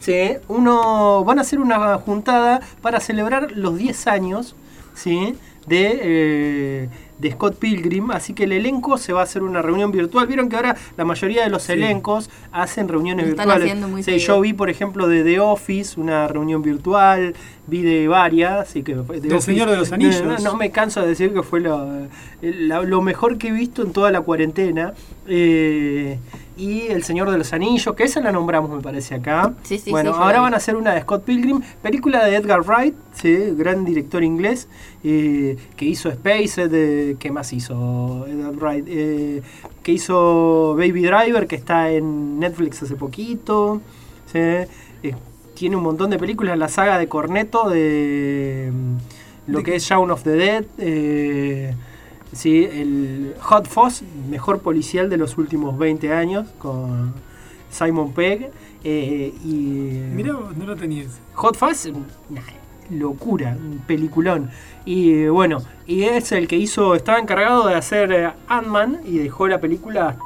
¿sí? uno, van a hacer una juntada para celebrar los 10 años ¿sí? De, eh, de Scott Pilgrim, así que el elenco se va a hacer una reunión virtual. Vieron que ahora la mayoría de los Sí. elencos hacen reuniones están virtuales. haciendo muy Sí, yo vi, por ejemplo, de The Office, una reunión virtual, vi de varias, así que The Del Señor de los Anillos. No, no me canso de decir que fue lo, lo mejor que he visto en toda la cuarentena. Eh, y El Señor de los Anillos, que esa la nombramos, me parece, acá. Sí, sí, bueno, sí, ahora van a hacer una de Scott Pilgrim, película de Edgar Wright, sí, gran director inglés, eh, que hizo Space, de, ¿qué más hizo Edgar Wright? Eh, que hizo Baby Driver, que está en Netflix hace poquito. eh, tiene un montón de películas, la saga de Corneto, de mm, lo ¿De que es Shaun of the Dead. Sí, el Hot Fuzz, mejor policial de los últimos 20 años, con Simon Pegg. eh, y Mirá, no lo tenía ese. Hot Fuzz, una locura, un peliculón. Y bueno, y es el que hizo, estaba encargado de hacer eh, Ant-Man y dejó la película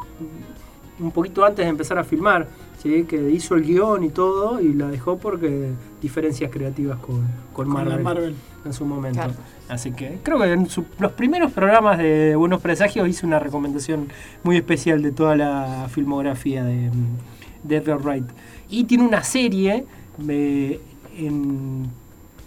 un poquito antes de empezar a filmar. ¿sí? Que hizo el guion y todo y la dejó porque diferencias creativas con, con Con Marvel la Marvel. en su momento. Claro. Así que creo que en su- los primeros programas de Buenos Presagios hice una recomendación muy especial de toda la filmografía de, de Edgar Wright. Y tiene una serie eh, en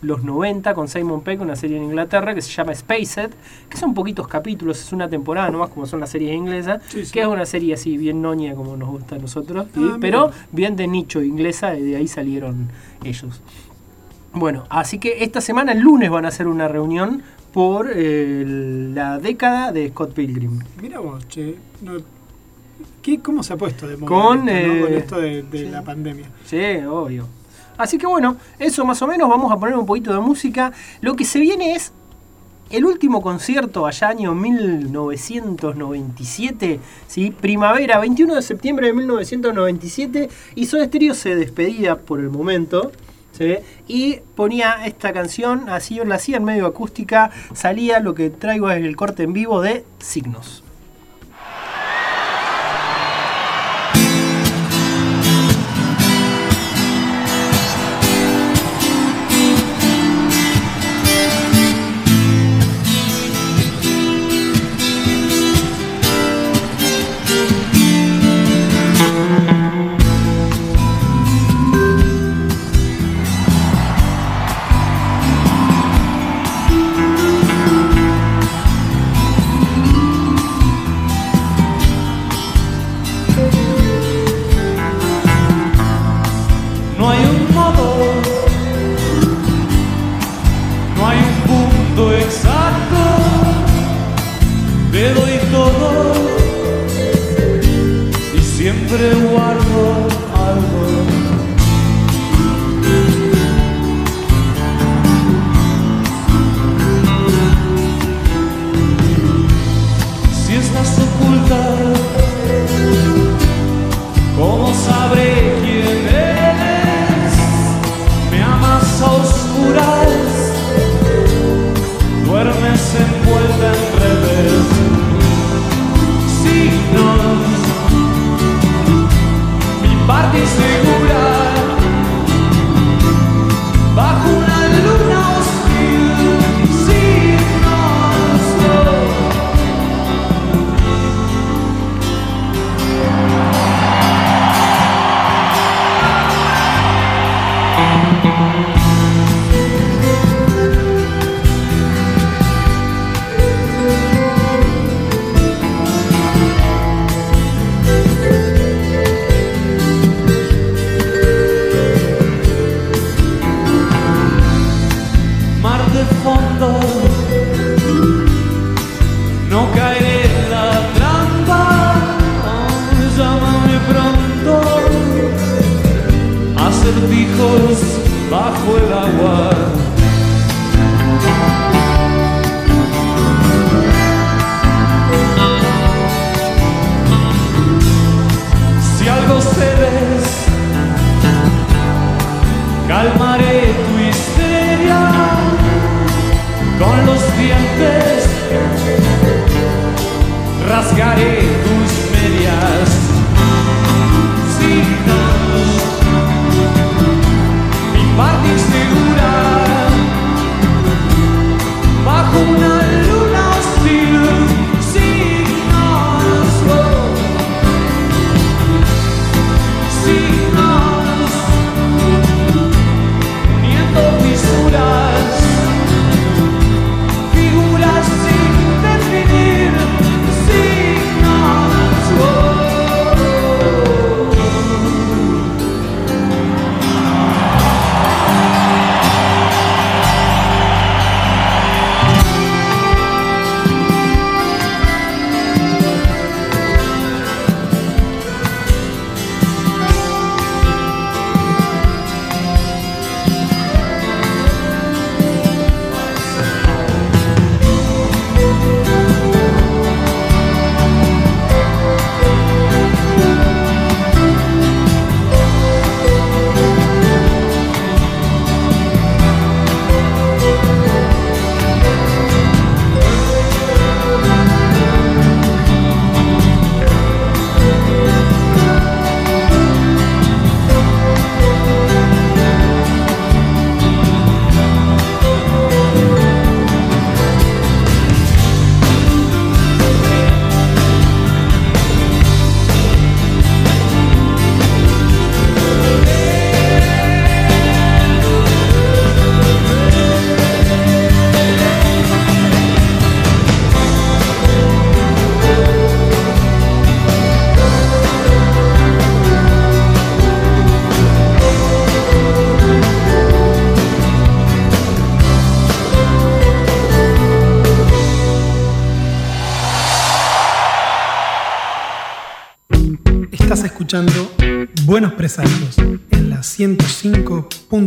los 90 con Simon Pegg, una serie en Inglaterra que se llama Spaced, que son poquitos capítulos, es una temporada nomás como son las series inglesas, Sí, sí. que es una serie así bien noña como nos gusta a nosotros. Ah, pero bien de nicho inglesa y de ahí salieron ellos. Bueno, así que esta semana, el lunes, van a hacer una reunión por eh, la década de Scott Pilgrim. Mira vos, che. no- ¿Qué, ¿Cómo se ha puesto de moda Con, no? eh, Con esto de, de sí. la pandemia? Sí, obvio. Así que bueno, eso más o menos, vamos a poner un poquito de música. Lo que se viene es el último concierto allá año 1997, ¿sí? primavera, 21 de septiembre de 1997, y Soda Stereo se despedía por el momento. Y ponía esta canción, así la hacía en medio acústica, salía lo que traigo es el corte en vivo de. Signos bajo el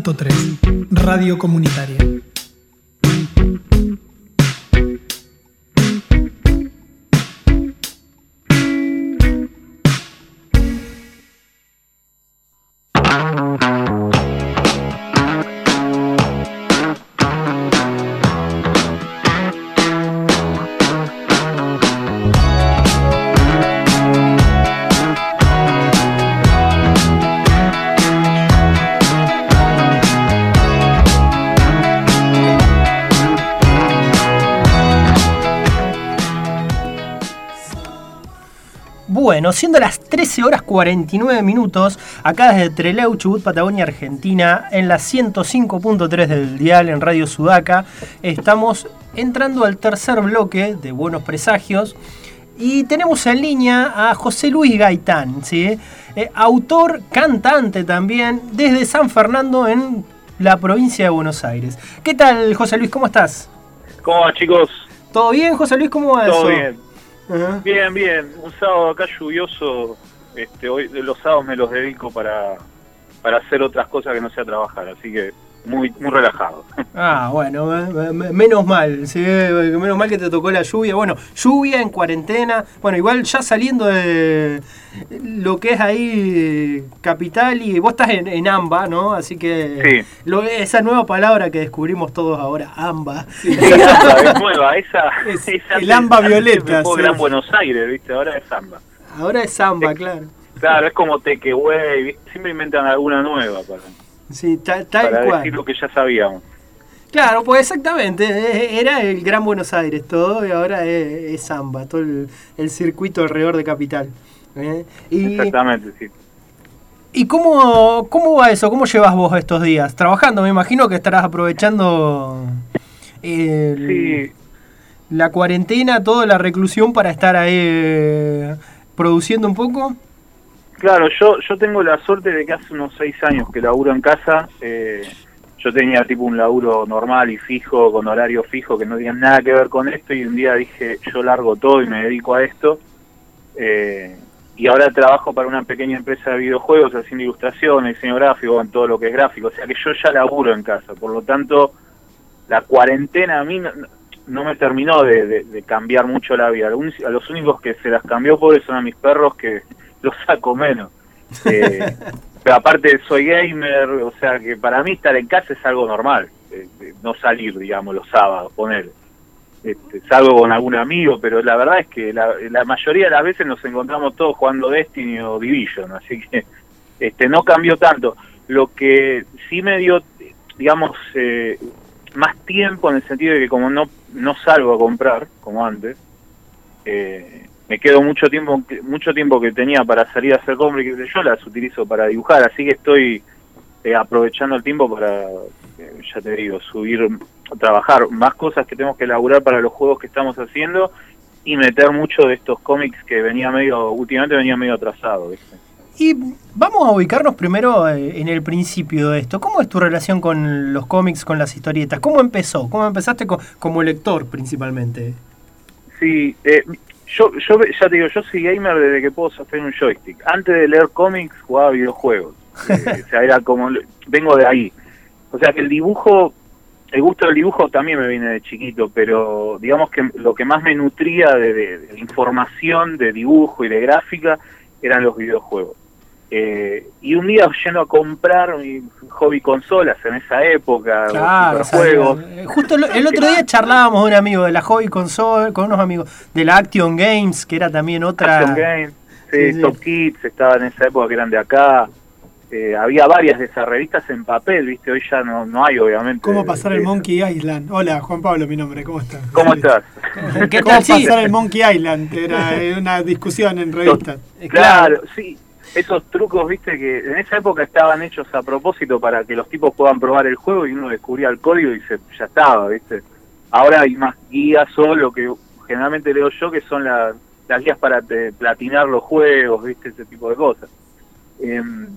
105.3 Radio Comunitaria. Bueno, siendo las 13 horas 49 minutos, acá desde Trelew, Chubut, Patagonia, Argentina, en la 105.3 del dial en Radio Sudaca, estamos entrando al tercer bloque de Buenos Presagios. Y tenemos en línea a José Luis Gaitán, ¿sí? Eh, autor, cantante también, desde San Fernando en la provincia de Buenos Aires. ¿Qué tal, José Luis? ¿Cómo estás? ¿Cómo va, chicos? ¿Todo bien, José Luis? ¿Cómo va Todo eso? bien. Bien, bien. Un sábado acá lluvioso. Este, hoy los sábados me los dedico para, para hacer otras cosas que no sea trabajar, así que muy muy relajado. Ah, bueno, me- me- menos mal, sí, menos mal que te tocó la lluvia. Bueno, lluvia en cuarentena. Bueno, igual ya saliendo de lo que es ahí capital y vos estás en, en AMBA, ¿no? Así que Sí. lo- esa nueva palabra que descubrimos todos ahora, AMBA. Sí, [LAUGHS] esa es nueva, esa, Es esa el Amba violeta, sí. Gran Buenos Aires, ¿viste? Ahora es Samba. Ahora es AMBA, claro. Claro, es como ¿viste? Siempre inventan alguna nueva para, Sí, tal, tal para cual. decir lo que ya sabíamos. Claro, pues exactamente, eh, era el Gran Buenos Aires todo y ahora es, es Zamba, todo el, el circuito alrededor de Capital. ¿eh? Y, Exactamente, sí. ¿Y cómo, cómo va eso? ¿Cómo llevas vos estos días? Trabajando, me imagino que estarás aprovechando el- Sí, la cuarentena, toda la reclusión para estar ahí eh, produciendo un poco. Claro, yo, yo tengo la suerte de que hace unos seis años que laburo en casa. eh, yo tenía tipo un laburo normal y fijo, con horario fijo, que no tenía nada que ver con esto. Y un día dije, yo largo todo y me dedico a esto. eh, y ahora trabajo para una pequeña empresa de videojuegos, haciendo ilustración, diseño gráfico, en todo lo que es gráfico. O sea que yo ya laburo en casa. Por lo tanto, la cuarentena a mí no, me terminó de, de- de cambiar mucho la vida. A los únicos que se las cambió pobres son a mis perros que los saco menos. Eh, [LAUGHS] pero aparte soy gamer, o sea que para mí estar en casa es algo normal. eh, no salir, digamos, los sábados, poner. Este, salgo con algún amigo, pero la verdad es que la, la mayoría de las veces nos encontramos todos jugando Destiny o Division, así que este no cambió tanto. Lo que sí me dio, digamos, eh, más tiempo en el sentido de que como no, no salgo a comprar, como antes, eh, me quedo mucho tiempo mucho tiempo que tenía para salir a hacer compras y yo, las utilizo para dibujar, así que estoy eh, aprovechando el tiempo para, eh, ya te digo, subir, trabajar más cosas que tenemos que elaborar para los juegos que estamos haciendo y meter mucho de estos cómics que venía medio, últimamente venía medio atrasado, ¿viste? Y vamos a ubicarnos primero eh, en el principio de esto. ¿Cómo es tu relación con los cómics, con las historietas? ¿Cómo empezó? ¿Cómo empezaste co- como lector principalmente? Sí, eh, yo, yo ya te digo, yo soy gamer desde que puedo sostener un joystick. Antes de leer cómics jugaba videojuegos. [LAUGHS] Eh, o sea, era como, vengo de ahí. O sea que el dibujo, el gusto del dibujo también me viene de chiquito, pero digamos que lo que más me nutría de, de- de información, de dibujo y de gráfica eran los videojuegos. Eh, y un día yendo a comprar mi hobby consolas en esa época, Claro, los juegos. eh, justo el, el otro día charlábamos de un amigo de la Hobby Console, con unos amigos de la Action Games, que era también otra... Action Game, sí, Sí, sí. Top Kids estaba en esa época que eran de acá. Eh, había varias de esas revistas en papel, ¿viste? Hoy ya no, no hay, obviamente. ¿Cómo pasar el Eh, Monkey Island? Hola, Juan Pablo, mi nombre, ¿cómo estás? ¿Cómo estás? ¿Qué ¿Cómo? Sí, pasar el Monkey Island? Era una discusión en revistas. Claro, sí. Esos trucos, viste, que en esa época estaban hechos a propósito para que los tipos puedan probar el juego y uno descubría el código y se, ya estaba, viste. Ahora hay más guías o lo que generalmente leo yo, que son las, las guías para platinar los juegos, viste, ese tipo de cosas. Em,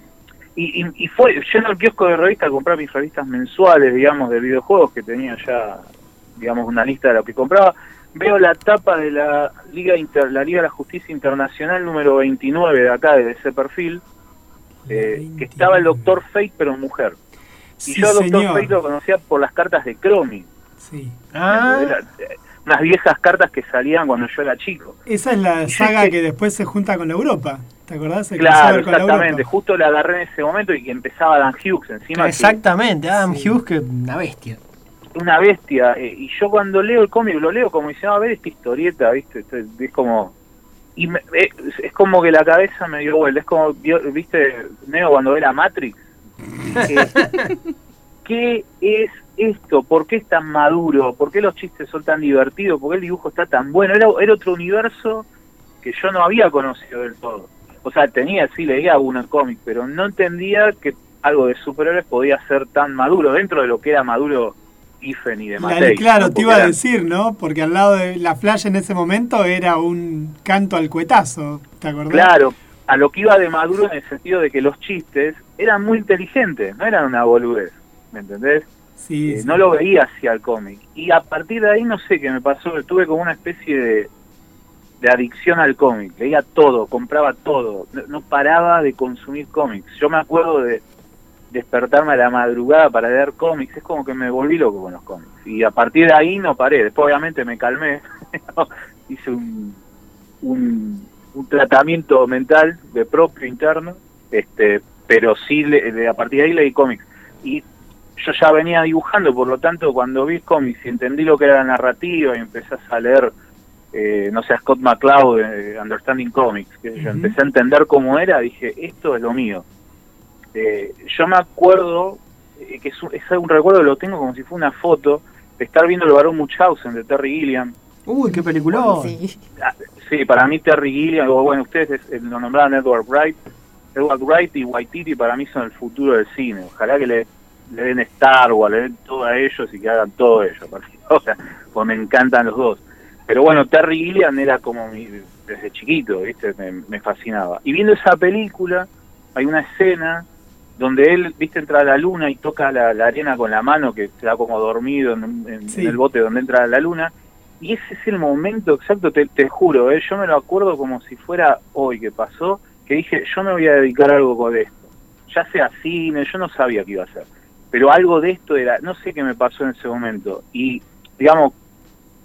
y, y, y fue yendo al kiosco de revista a comprar mis revistas mensuales, digamos, de videojuegos, que tenía ya, digamos, una lista de lo que compraba. Veo la tapa de la Liga Inter, la Liga de la Justicia Internacional número 29 de acá, de ese perfil, eh, que estaba el Doctor Fate, pero mujer. Y Sí, yo al Doctor. Fate lo conocía por las cartas de Chromie, Sí. Ah, Era, eh, unas viejas cartas que salían cuando yo era chico. Esa es la Y saga que- que después se junta con la Europa. ¿Te acordás? El Claro, crossover con la exactamente. Justo la agarré en ese momento y que empezaba Dan Hughes encima. que- exactamente, Adam Sí. Hughes, que una bestia. Una bestia. eh, y yo cuando leo el cómic lo leo como diciendo, a ver esta historieta, ¿viste? Es como. Y me- eh, es, es como que la cabeza me dio vuelta. Es como, ¿viste? Neo cuando ve la Matrix. Eh, [LAUGHS] ¿Qué es esto? ¿Por qué es tan maduro? ¿Por qué los chistes son tan divertidos? ¿Por qué el dibujo está tan bueno? Era, era otro universo que yo no había conocido del todo. O sea, tenía, sí, leía algunos cómics, pero no entendía que algo de superhéroes podía ser tan maduro dentro de lo que era maduro Y de La- claro, ¿no? te iba a decir, ¿no? Porque al lado de la Flash en ese momento era un canto al cuetazo, ¿te acordás? Claro, a lo que iba de maduro en el sentido de que los chistes eran muy inteligentes, no eran una boludez, ¿me entendés? Sí, Eh, sí. no lo veía hacia el cómic. Y a partir de ahí no sé qué me pasó, tuve como una especie de, de adicción al cómic. Leía todo, compraba todo, no, no paraba de consumir cómics. Yo me acuerdo de despertarme a la madrugada para leer cómics, es como que me volví loco con los cómics. Y a partir de ahí no paré, después obviamente me calmé, [LAUGHS] hice un, un, un tratamiento mental de propio interno, este pero sí le- a partir de ahí leí cómics. Y yo ya venía dibujando, por lo tanto, cuando vi cómics y entendí lo que era la narrativa y empecé a leer, eh, no sé, a Scott McCloud, eh, Understanding Comics, que yo Ujú. empecé a entender cómo era, dije, esto es lo mío. Eh, yo me acuerdo, eh, que es un, es un recuerdo que lo tengo como si fuera una foto, de estar viendo el Barón Munchausen de Terry Gilliam. Uy, qué peliculón. Sí. Ah, Sí, para mí Terry Gilliam, o bueno, ustedes es- lo nombraron Edward Wright. Edward Wright y Waititi para mí son el futuro del cine. Ojalá que le, le den Star Wars, le den todo a ellos y que hagan todo ellos. a partir de ahora, pues me encantan los dos. Pero bueno, Terry Gilliam era como mi, desde chiquito, ¿viste? Me, me fascinaba. Y viendo esa película, hay una escena donde él, viste, entra a la luna y toca la, la arena con la mano, que se da como dormido en, en- Sí. en el bote donde entra la luna. Y ese es el momento exacto, te, te juro, ¿eh? yo me lo acuerdo como si fuera hoy que pasó, que dije, yo me voy a dedicar a algo con esto. Ya sea cine, yo no sabía qué iba a hacer. Pero algo de esto era, no sé qué me pasó en ese momento. Y, digamos,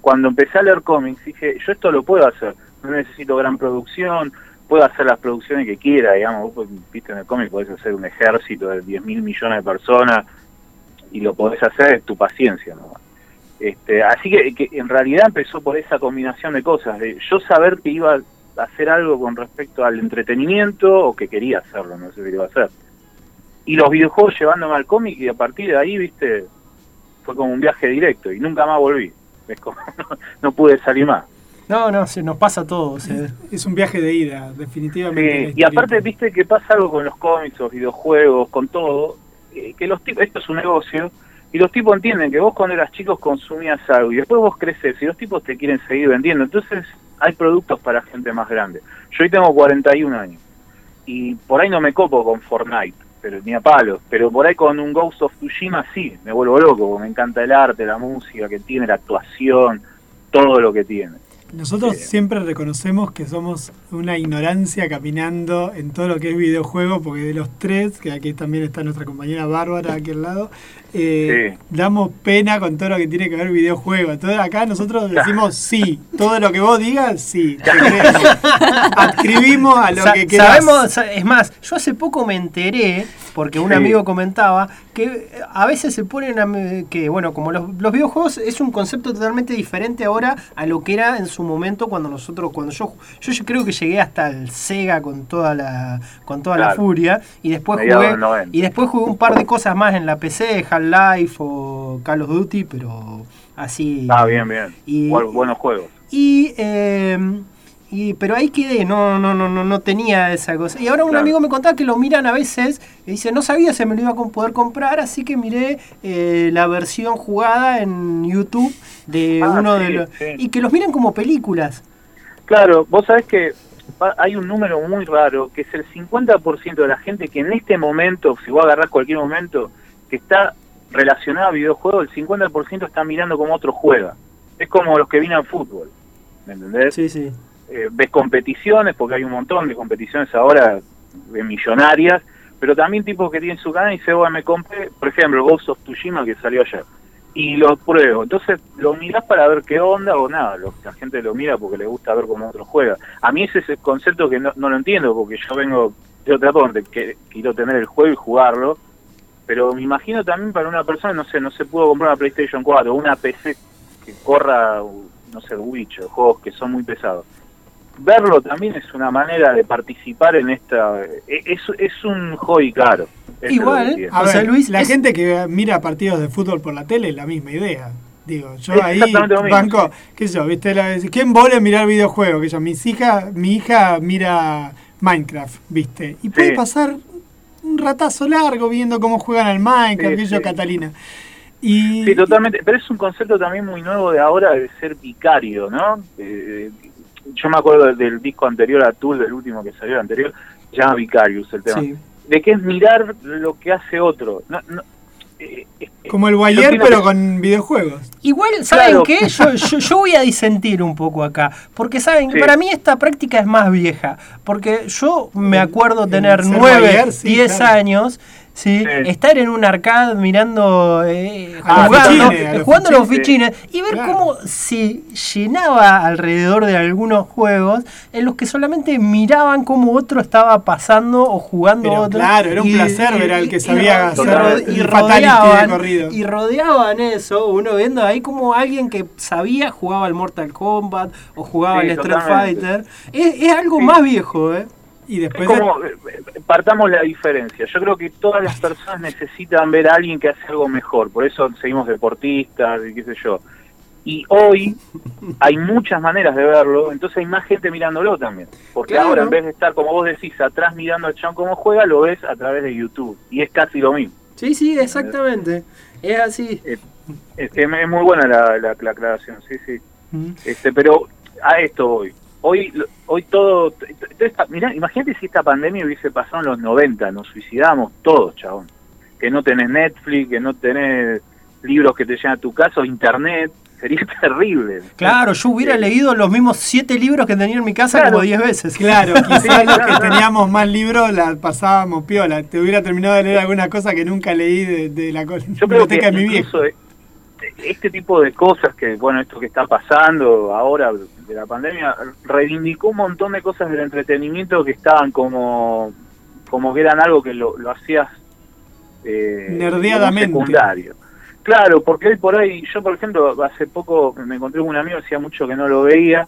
cuando empecé a leer cómics, dije, yo esto lo puedo hacer. No necesito gran producción, puedo hacer las producciones que quiera, digamos. Vos, viste, en el cómic podés hacer un ejército de 10 mil millones de personas y lo podés hacer, es tu paciencia, ¿no? Este, así que, en realidad empezó por esa combinación de cosas, de yo saber que iba a hacer algo con respecto al entretenimiento o que quería hacerlo, no sé qué iba a hacer. Y los videojuegos llevándome al cómic y a partir de ahí, viste, fue como un viaje directo y nunca más volví. Es como, [LAUGHS] no pude salir más. No, no, se nos pasa eh. [LAUGHS] Es un viaje de ida, definitivamente. Sí, y aparte, viste que pasa algo con los cómics, los videojuegos, con todo, eh, que los tipos, esto es un negocio, y los tipos entienden que vos cuando eras chicos consumías algo, y después vos creces, y los tipos te quieren seguir vendiendo, entonces hay productos para gente más grande. Yo hoy tengo 41 años, y por ahí no me copo con Fortnite, pero ni a palos, pero por ahí con un Ghost of Tsushima sí, me vuelvo loco, porque me encanta el arte, la música que tiene, la actuación, todo lo que tiene. Nosotros Sí. siempre reconocemos que somos una ignorancia caminando en todo lo que es videojuego, porque de los tres, que aquí también está nuestra compañera Bárbara aquí al lado, eh, Sí. damos pena con todo lo que tiene que ver videojuego. Entonces acá nosotros decimos sí, todo lo que vos digas, sí. Adscribimos a lo Sa- que quieras. sabemos, sa- es más, yo hace poco me enteré, porque un Sí. amigo comentaba, que eh, a veces se ponen a, que, bueno, como los, los videojuegos es un concepto totalmente diferente ahora a lo que era en su momento cuando nosotros, cuando yo, yo, yo creo que llegué hasta el Sega con toda la, con toda la furia, y después jugué, del 90. y después jugué un par de cosas más en la PC, Half-Life o Call of Duty, pero así. Ah, bien, bien. Y- Bu- buenos juegos. Y, eh, y pero ahí quedé, no, no, no, no, no tenía esa cosa. Y ahora un Claro. amigo me contaba que lo miran a veces y dice, no sabía si me lo iba a poder comprar, así que miré eh, la versión jugada en YouTube de Ah, uno sí, de los... sí. Y que los miran como películas. Claro, vos sabés que hay un número muy raro, que es el 50% de la gente que en este momento, si vos agarrás cualquier momento, que está relacionada a videojuegos, el 50% está mirando como otro juega. Es como los que vienen fútbol, ¿me entendés? Sí, sí. Eh, ves competiciones, porque hay un montón de competiciones ahora de millonarias, pero también tipos que tienen su canal y dicen, bueno, me compré, por ejemplo, Ghost of Tsushima que salió ayer, y lo pruebo. Entonces lo mirás para ver qué onda o nada, lo- la gente lo mira porque le gusta ver cómo otro juega. A mí ese es el concepto que no, no lo entiendo, porque yo vengo de otra parte, que quiero tener el juego y jugarlo, pero me imagino también para una persona, no sé, no se pudo comprar una PlayStation 4 o una PC que corra, no sé, Witcher, juegos que son muy pesados verlo también es una manera de participar en esta e- es, es un hobby caro Igual. A ver, Luis, la es- gente que mira partidos de fútbol por la tele es la misma idea. Digo, yo ahí exactamente lo mismo, banco, qué sé yo, viste, la, ¿quién vole mirar videojuegos? Que yo, mis hija, mi hija mira Minecraft, viste, y puede Sí. pasar un ratazo largo viendo cómo juegan al Minecraft, Sí, que yo, sí. Catalina. Y, Sí, totalmente. Pero es un concepto también muy nuevo de ahora de ser vicario, ¿no? Eh, yo me acuerdo del, del disco anterior a Tool, del último que salió anterior, se llama Vicarious el tema. Sí. De que es mirar lo que hace otro. No, no- eh, eh, Como el Guayer, pero que- con videojuegos. Igual, ¿saben Claro. qué? Yo, yo, yo voy a disentir un poco acá. Porque, ¿saben? Sí. Para mí esta práctica es más vieja. Porque yo me El- acuerdo el tener ser 9, Bayer, sí, 10 claro. años. ¿Sí? Sí. Estar en un arcade mirando, eh, A los jugando, fichines, jugando a los fichines. y ver Claro. cómo se llenaba alrededor de algunos juegos en los que solamente miraban cómo otro estaba pasando o jugando Pero otro. claro, era un placer ver al que sabía y hacer y de rodeaban, corrido. y rodeaban eso, uno viendo ahí como alguien que sabía jugaba al Mortal Kombat o jugaba Sí, al Street totalmente. Fighter. Es, es algo Sí. más viejo, ¿eh? Y después como, eh, partamos la diferencia. Yo creo que todas las personas necesitan ver a alguien que hace algo mejor. Por eso seguimos deportistas y qué sé yo. Y hoy hay muchas maneras de verlo, entonces hay más gente mirándolo también. Porque Claro. ahora, en vez de estar, como vos decís, atrás mirando al chabón cómo juega, lo ves a través de YouTube. Y es casi lo mismo. Sí, sí, exactamente. Es así. Es, es- es muy buena la, la, la aclaración, sí, sí. Mm. Este, pero a esto hoy. Hoy, hoy todo. esta- mirá, imagínate si esta pandemia hubiese pasado en los 90, nos suicidamos todos, chabón. Que no tenés Netflix, que no tenés libros que te llegan a tu casa o internet, sería [LAUGHS] terrible. Claro, yo hubiera Eh, leído los mismos siete libros que tenía en mi casa Claro. como 10 veces. Claro, [LAUGHS] quizás Sí, los claro, que claro. teníamos más libros la pasábamos piola. Te hubiera terminado de leer alguna cosa que nunca leí de, de la Yo creo que biblioteca de mi viejo. eh, este tipo de cosas que, bueno, esto que está pasando ahora de la pandemia, reivindicó un montón de cosas del entretenimiento que estaban como, como que eran algo que lo, lo hacías eh, Nerdeadamente. secundario. Claro, porque hoy por ahí, yo por ejemplo, hace poco me encontré con un amigo, hacía mucho que no lo veía,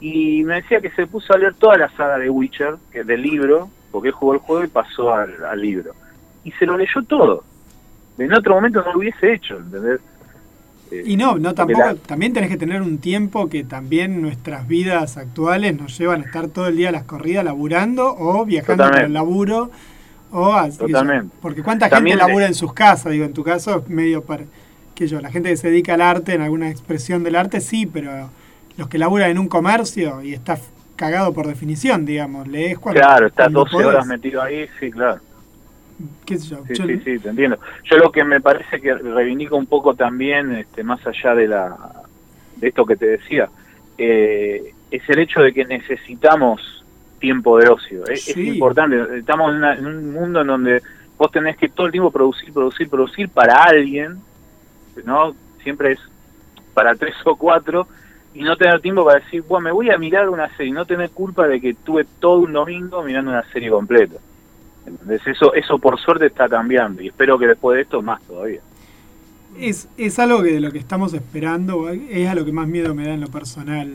y me decía que se puso a leer toda la saga de Witcher, que es del libro, porque él jugó el juego y pasó al, al libro. Y se lo leyó todo. En otro momento no lo hubiese hecho, ¿entendés? Eh, Y no, no tampoco. la- También tenés que tener un tiempo que también nuestras vidas actuales nos llevan a estar todo el día a las corridas laburando o viajando por el Totalmente. laburo. O así que yo- Totalmente. porque cuánta También gente labura en sus casas, digo, en tu caso es medio para que yo, la gente que se dedica al arte, en alguna expresión del arte, sí, pero los que laburan en un comercio y está cagado por definición, digamos, lees cuando Claro, está cuando 12 podés. horas metido ahí, sí, claro. Qué sé yo, Sí, yo- sí, sí, te entiendo. Yo lo que me parece que reivindica un poco también, este, más allá de la de esto que te decía, eh, es el hecho de que necesitamos tiempo de ocio. Es, importante. Estamos en, una- en un mundo en donde vos tenés que todo el tiempo producir, producir, producir para alguien, ¿no? Siempre es para tres o cuatro y no tener tiempo para decir, bueno, me voy a mirar una serie, y no tener culpa de que tuve todo un domingo mirando una serie completa. ¿Entendés? Eso, eso por suerte está cambiando y espero que después de esto más todavía. Es, es algo que de lo que estamos esperando, es a lo que más miedo me da en lo personal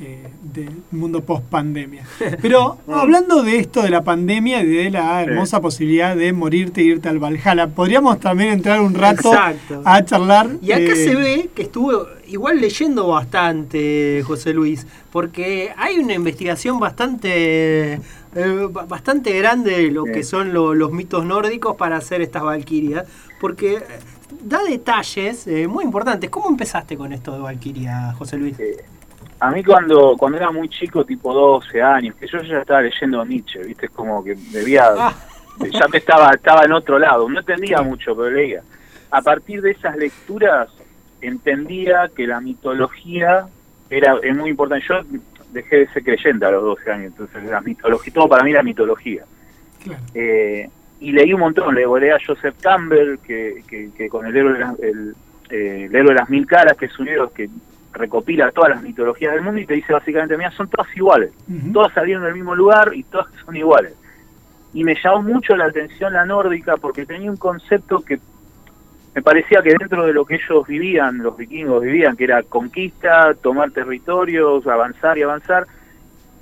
eh, del mundo post pandemia. [LAUGHS] Pero hablando de esto de la pandemia y de la hermosa posibilidad de morirte e irte al Valhalla, podríamos también entrar un rato Exacto. a charlar. Y acá eh, se ve que estuvo igual leyendo bastante, José Luis, porque hay una investigación bastante eh, ba- bastante grande de lo Sí. que son lo- los mitos nórdicos para hacer estas valquirias, porque eh, da detalles eh, muy importantes. ¿Cómo empezaste con esto de valquiria, José Luis? Eh, a mí cuando cuando era muy chico, tipo 12 años, que yo ya estaba leyendo Nietzsche, ¿viste? Es como que debía... [LAUGHS] Ah, ya me estaba, estaba en otro lado, no entendía mucho, pero leía. A partir de esas lecturas entendía que la mitología era es muy importante. Yo dejé de ser creyente a los 12 años, entonces la mitología, todo para mí era mitología. claro. Eh, y leí un montón, le volé a Joseph Campbell, que, que, que con el héroe, de las, el, eh, el héroe de las mil caras, que es un libro que recopila todas las mitologías del mundo y te dice básicamente, mira, son todas iguales, todas salieron del mismo lugar y todas son iguales. Y me llamó mucho la atención la nórdica porque tenía un concepto que me parecía que dentro de lo que ellos vivían, los vikingos vivían, que era conquista, tomar territorios, avanzar y avanzar,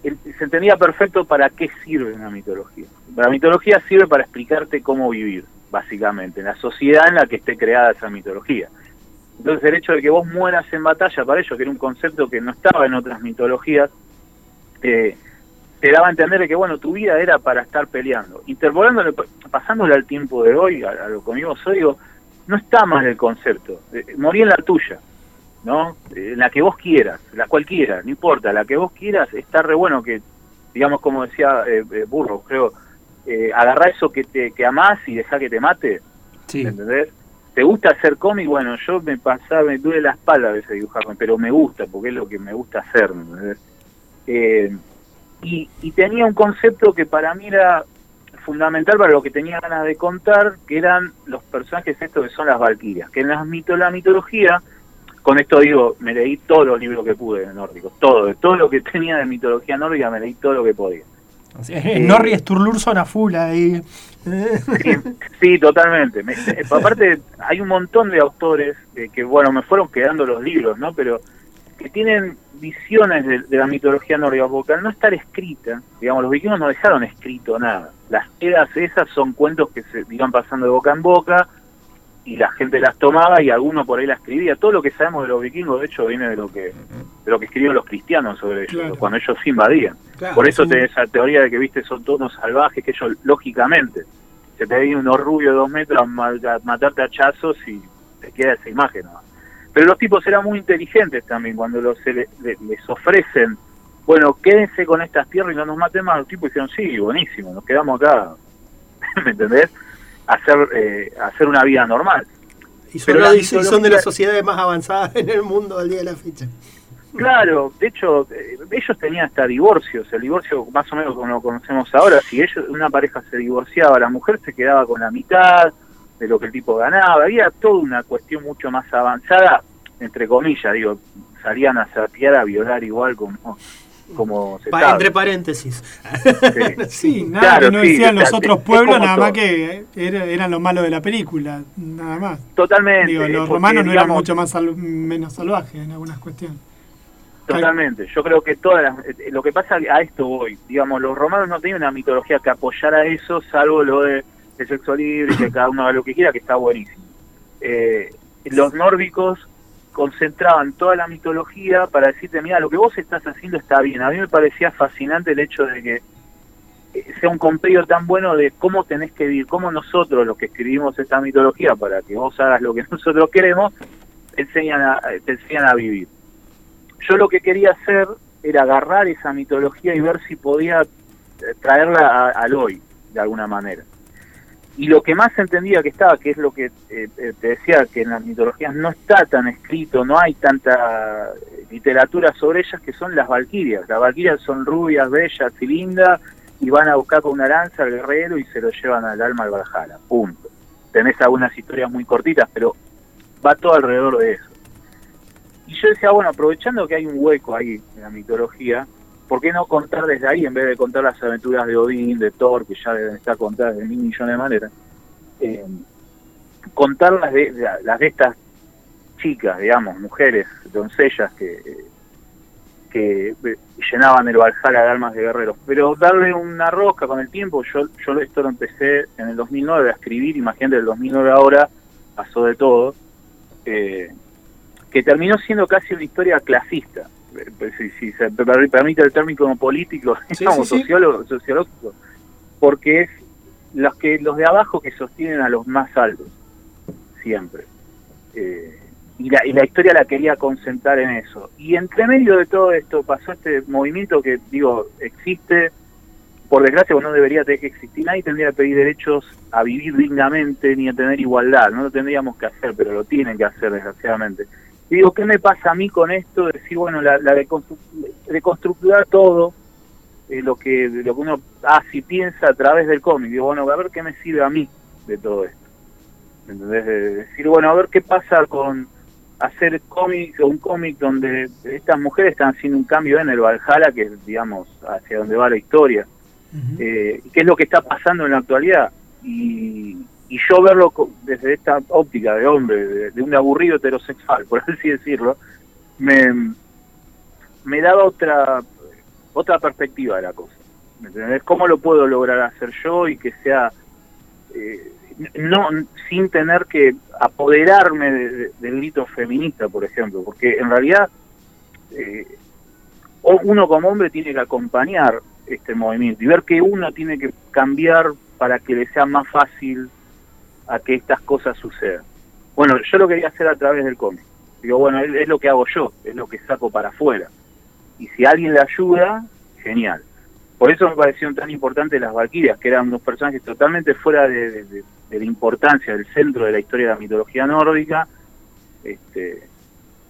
se entendía perfecto para qué sirve una mitología. La mitología sirve para explicarte cómo vivir, básicamente, en la sociedad en la que esté creada esa mitología. Entonces el hecho de que vos mueras en batalla para ellos, que era un concepto que no estaba en otras mitologías, eh, te daba a entender de que bueno, tu vida era para estar peleando. Interpolándole, pasándole al tiempo de hoy, a, lo que vivimos hoy, digo, no está mal el concepto. Eh, morí en la tuya, ¿no? Eh, En la que vos quieras, la cualquiera, no importa, la que vos quieras, está re bueno que, digamos como decía eh, Burro, creo, agarrá eso que te que amás y deja que te mate, sí. ¿entendés? ¿Te gusta hacer cómic? Bueno, yo me pasaba, me duele la espalda a veces dibujarme, pero me gusta, porque es lo que me gusta hacer. ¿me entendés? Eh, y, y tenía un concepto que para mí era fundamental para lo que tenía ganas de contar, que eran los personajes estos que son las valquirias, que en las mito, la mitología, con esto digo, me leí todos los libros que pude de nórdicos, todo, todo lo que tenía de mitología nórdica me leí todo lo que podía. Sí, Norri Sturluson a full ahí. Sí, sí, totalmente. Me- eh, aparte, hay un montón de autores eh, que, bueno, me fueron quedando los libros, ¿no? Pero que tienen visiones de, de la mitología nórdica, porque al no estar escrita, digamos, los vikingos no dejaron escrito nada. Las eras esas son cuentos que se iban pasando de boca en boca y la gente las tomaba y alguno por ahí las escribía. Todo lo que sabemos de los vikingos, de hecho, viene de lo que de lo que escribieron los cristianos sobre ellos, Claro. cuando ellos invadían. Claro, Por eso sí. tenés esa teoría de que, viste, son todos unos salvajes, que ellos, lógicamente, se te viene unos rubios de dos metros a matarte a hachazos y te queda esa imagen. ¿no? Pero los tipos eran muy inteligentes también, cuando los, se le- le- les ofrecen, bueno, quédense con estas tierras y no nos maten más, los tipos dijeron, sí, buenísimo, nos quedamos acá, [LAUGHS] ¿me entendés? Hacer, eh, hacer una vida normal. Y son, Pero la- y son de las sociedades más avanzadas en el mundo al día de la fecha. Claro, de hecho, eh, ellos tenían hasta divorcios, el divorcio más o menos como lo conocemos ahora, si ellos una pareja se divorciaba, la mujer se quedaba con la mitad de lo que el tipo ganaba, había toda una cuestión mucho más avanzada, entre comillas, digo, salían a saquear, a violar igual como, como se Pa- sabe. entre paréntesis. Sí. [LAUGHS] Sí, nada Claro, que no sí, decían o los otros pueblos, nada más que era- eran lo malo de la película, nada más. Totalmente. Digo, los romanos no eran mucho más sal- menos salvajes en algunas cuestiones. Totalmente. Yo creo que todas las- eh, lo que pasa a esto voy, digamos, los romanos no tenían una mitología que apoyara eso, salvo lo de el sexo libre que cada uno haga lo que quiera, que está buenísimo. Eh, los nórdicos concentraban toda la mitología para decirte, mira, lo que vos estás haciendo está bien. A mí me parecía fascinante el hecho de que eh, sea un compendio tan bueno de cómo tenés que vivir, cómo nosotros, los que escribimos esta mitología, para que vos hagas lo que [LAUGHS] nosotros queremos, enseñan a, te enseñan a vivir yo lo que quería hacer era agarrar esa mitología y ver si podía eh, traerla a- al hoy, de alguna manera. Y lo que más entendía que estaba, que es lo que eh, eh, te decía, que en las mitologías no está tan escrito, no hay tanta eh, literatura sobre ellas, que son las valquirias. Las valquirias son rubias, bellas y lindas, y van a buscar con una lanza al guerrero y se lo llevan al alma al Valhalla. Punto. Tenés algunas historias muy cortitas, pero va todo alrededor de eso. Y yo decía, bueno, aprovechando que hay un hueco ahí en la mitología, ¿por qué no contar desde ahí en vez de contar las aventuras de Odín, de Thor, que ya deben estar contadas de mil millones de maneras? Eh, contar las de, la- las de estas chicas, digamos, mujeres, doncellas que, llenaban el Valhalla de almas de guerreros. Pero darle una rosca con el tiempo, yo, yo esto lo empecé en el 2009 a escribir, imagínate, el 2009 ahora pasó de todo. Eh, que terminó siendo casi una historia clasista, pues, si, si se per- permite el término político, Sí, digamos, sí, sí. sociólogo- sociológico, porque es los que los de abajo que sostienen a los más altos, siempre. Eh, y, la, y la historia la quería concentrar en eso. Y entre medio de todo esto pasó este movimiento que, digo, existe, por desgracia, pues no debería tener que existir. Nadie tendría que pedir derechos a vivir dignamente ni a tener igualdad. No lo tendríamos que hacer, pero lo tienen que hacer, desgraciadamente. Digo, ¿qué me pasa a mí con esto? Decir, bueno, la, la reconstructurar todo, eh, lo que lo que uno hace y piensa a través del cómic. Digo, bueno, a ver qué me sirve a mí de todo esto. ¿Entendés? De decir, bueno, a ver qué pasa con hacer cómic o un cómic donde estas mujeres están haciendo un cambio en el Valhalla, que es, digamos, hacia donde va la historia. Eh, ¿Qué es lo que está pasando en la actualidad? Y, y yo verlo desde esta óptica de hombre, de, un aburrido heterosexual, por [LAUGHS] así decirlo, me, me daba otra otra perspectiva de la cosa. ¿Me entendés? ¿Cómo lo puedo lograr hacer yo y que sea eh, no sin tener que apoderarme de- de- del grito feminista, por ejemplo? Porque en realidad eh, uno como hombre tiene que acompañar este movimiento y ver que uno tiene que cambiar para que le sea más fácil a que estas cosas sucedan. Bueno, yo lo quería hacer a través del cómic. Digo, bueno, es, lo que hago yo, es lo que saco para afuera. Y si alguien le ayuda, genial. Por eso me parecieron tan importantes las Valquirias, que eran unos personajes totalmente fuera de, de- de- de la importancia del centro de la historia de la mitología nórdica este,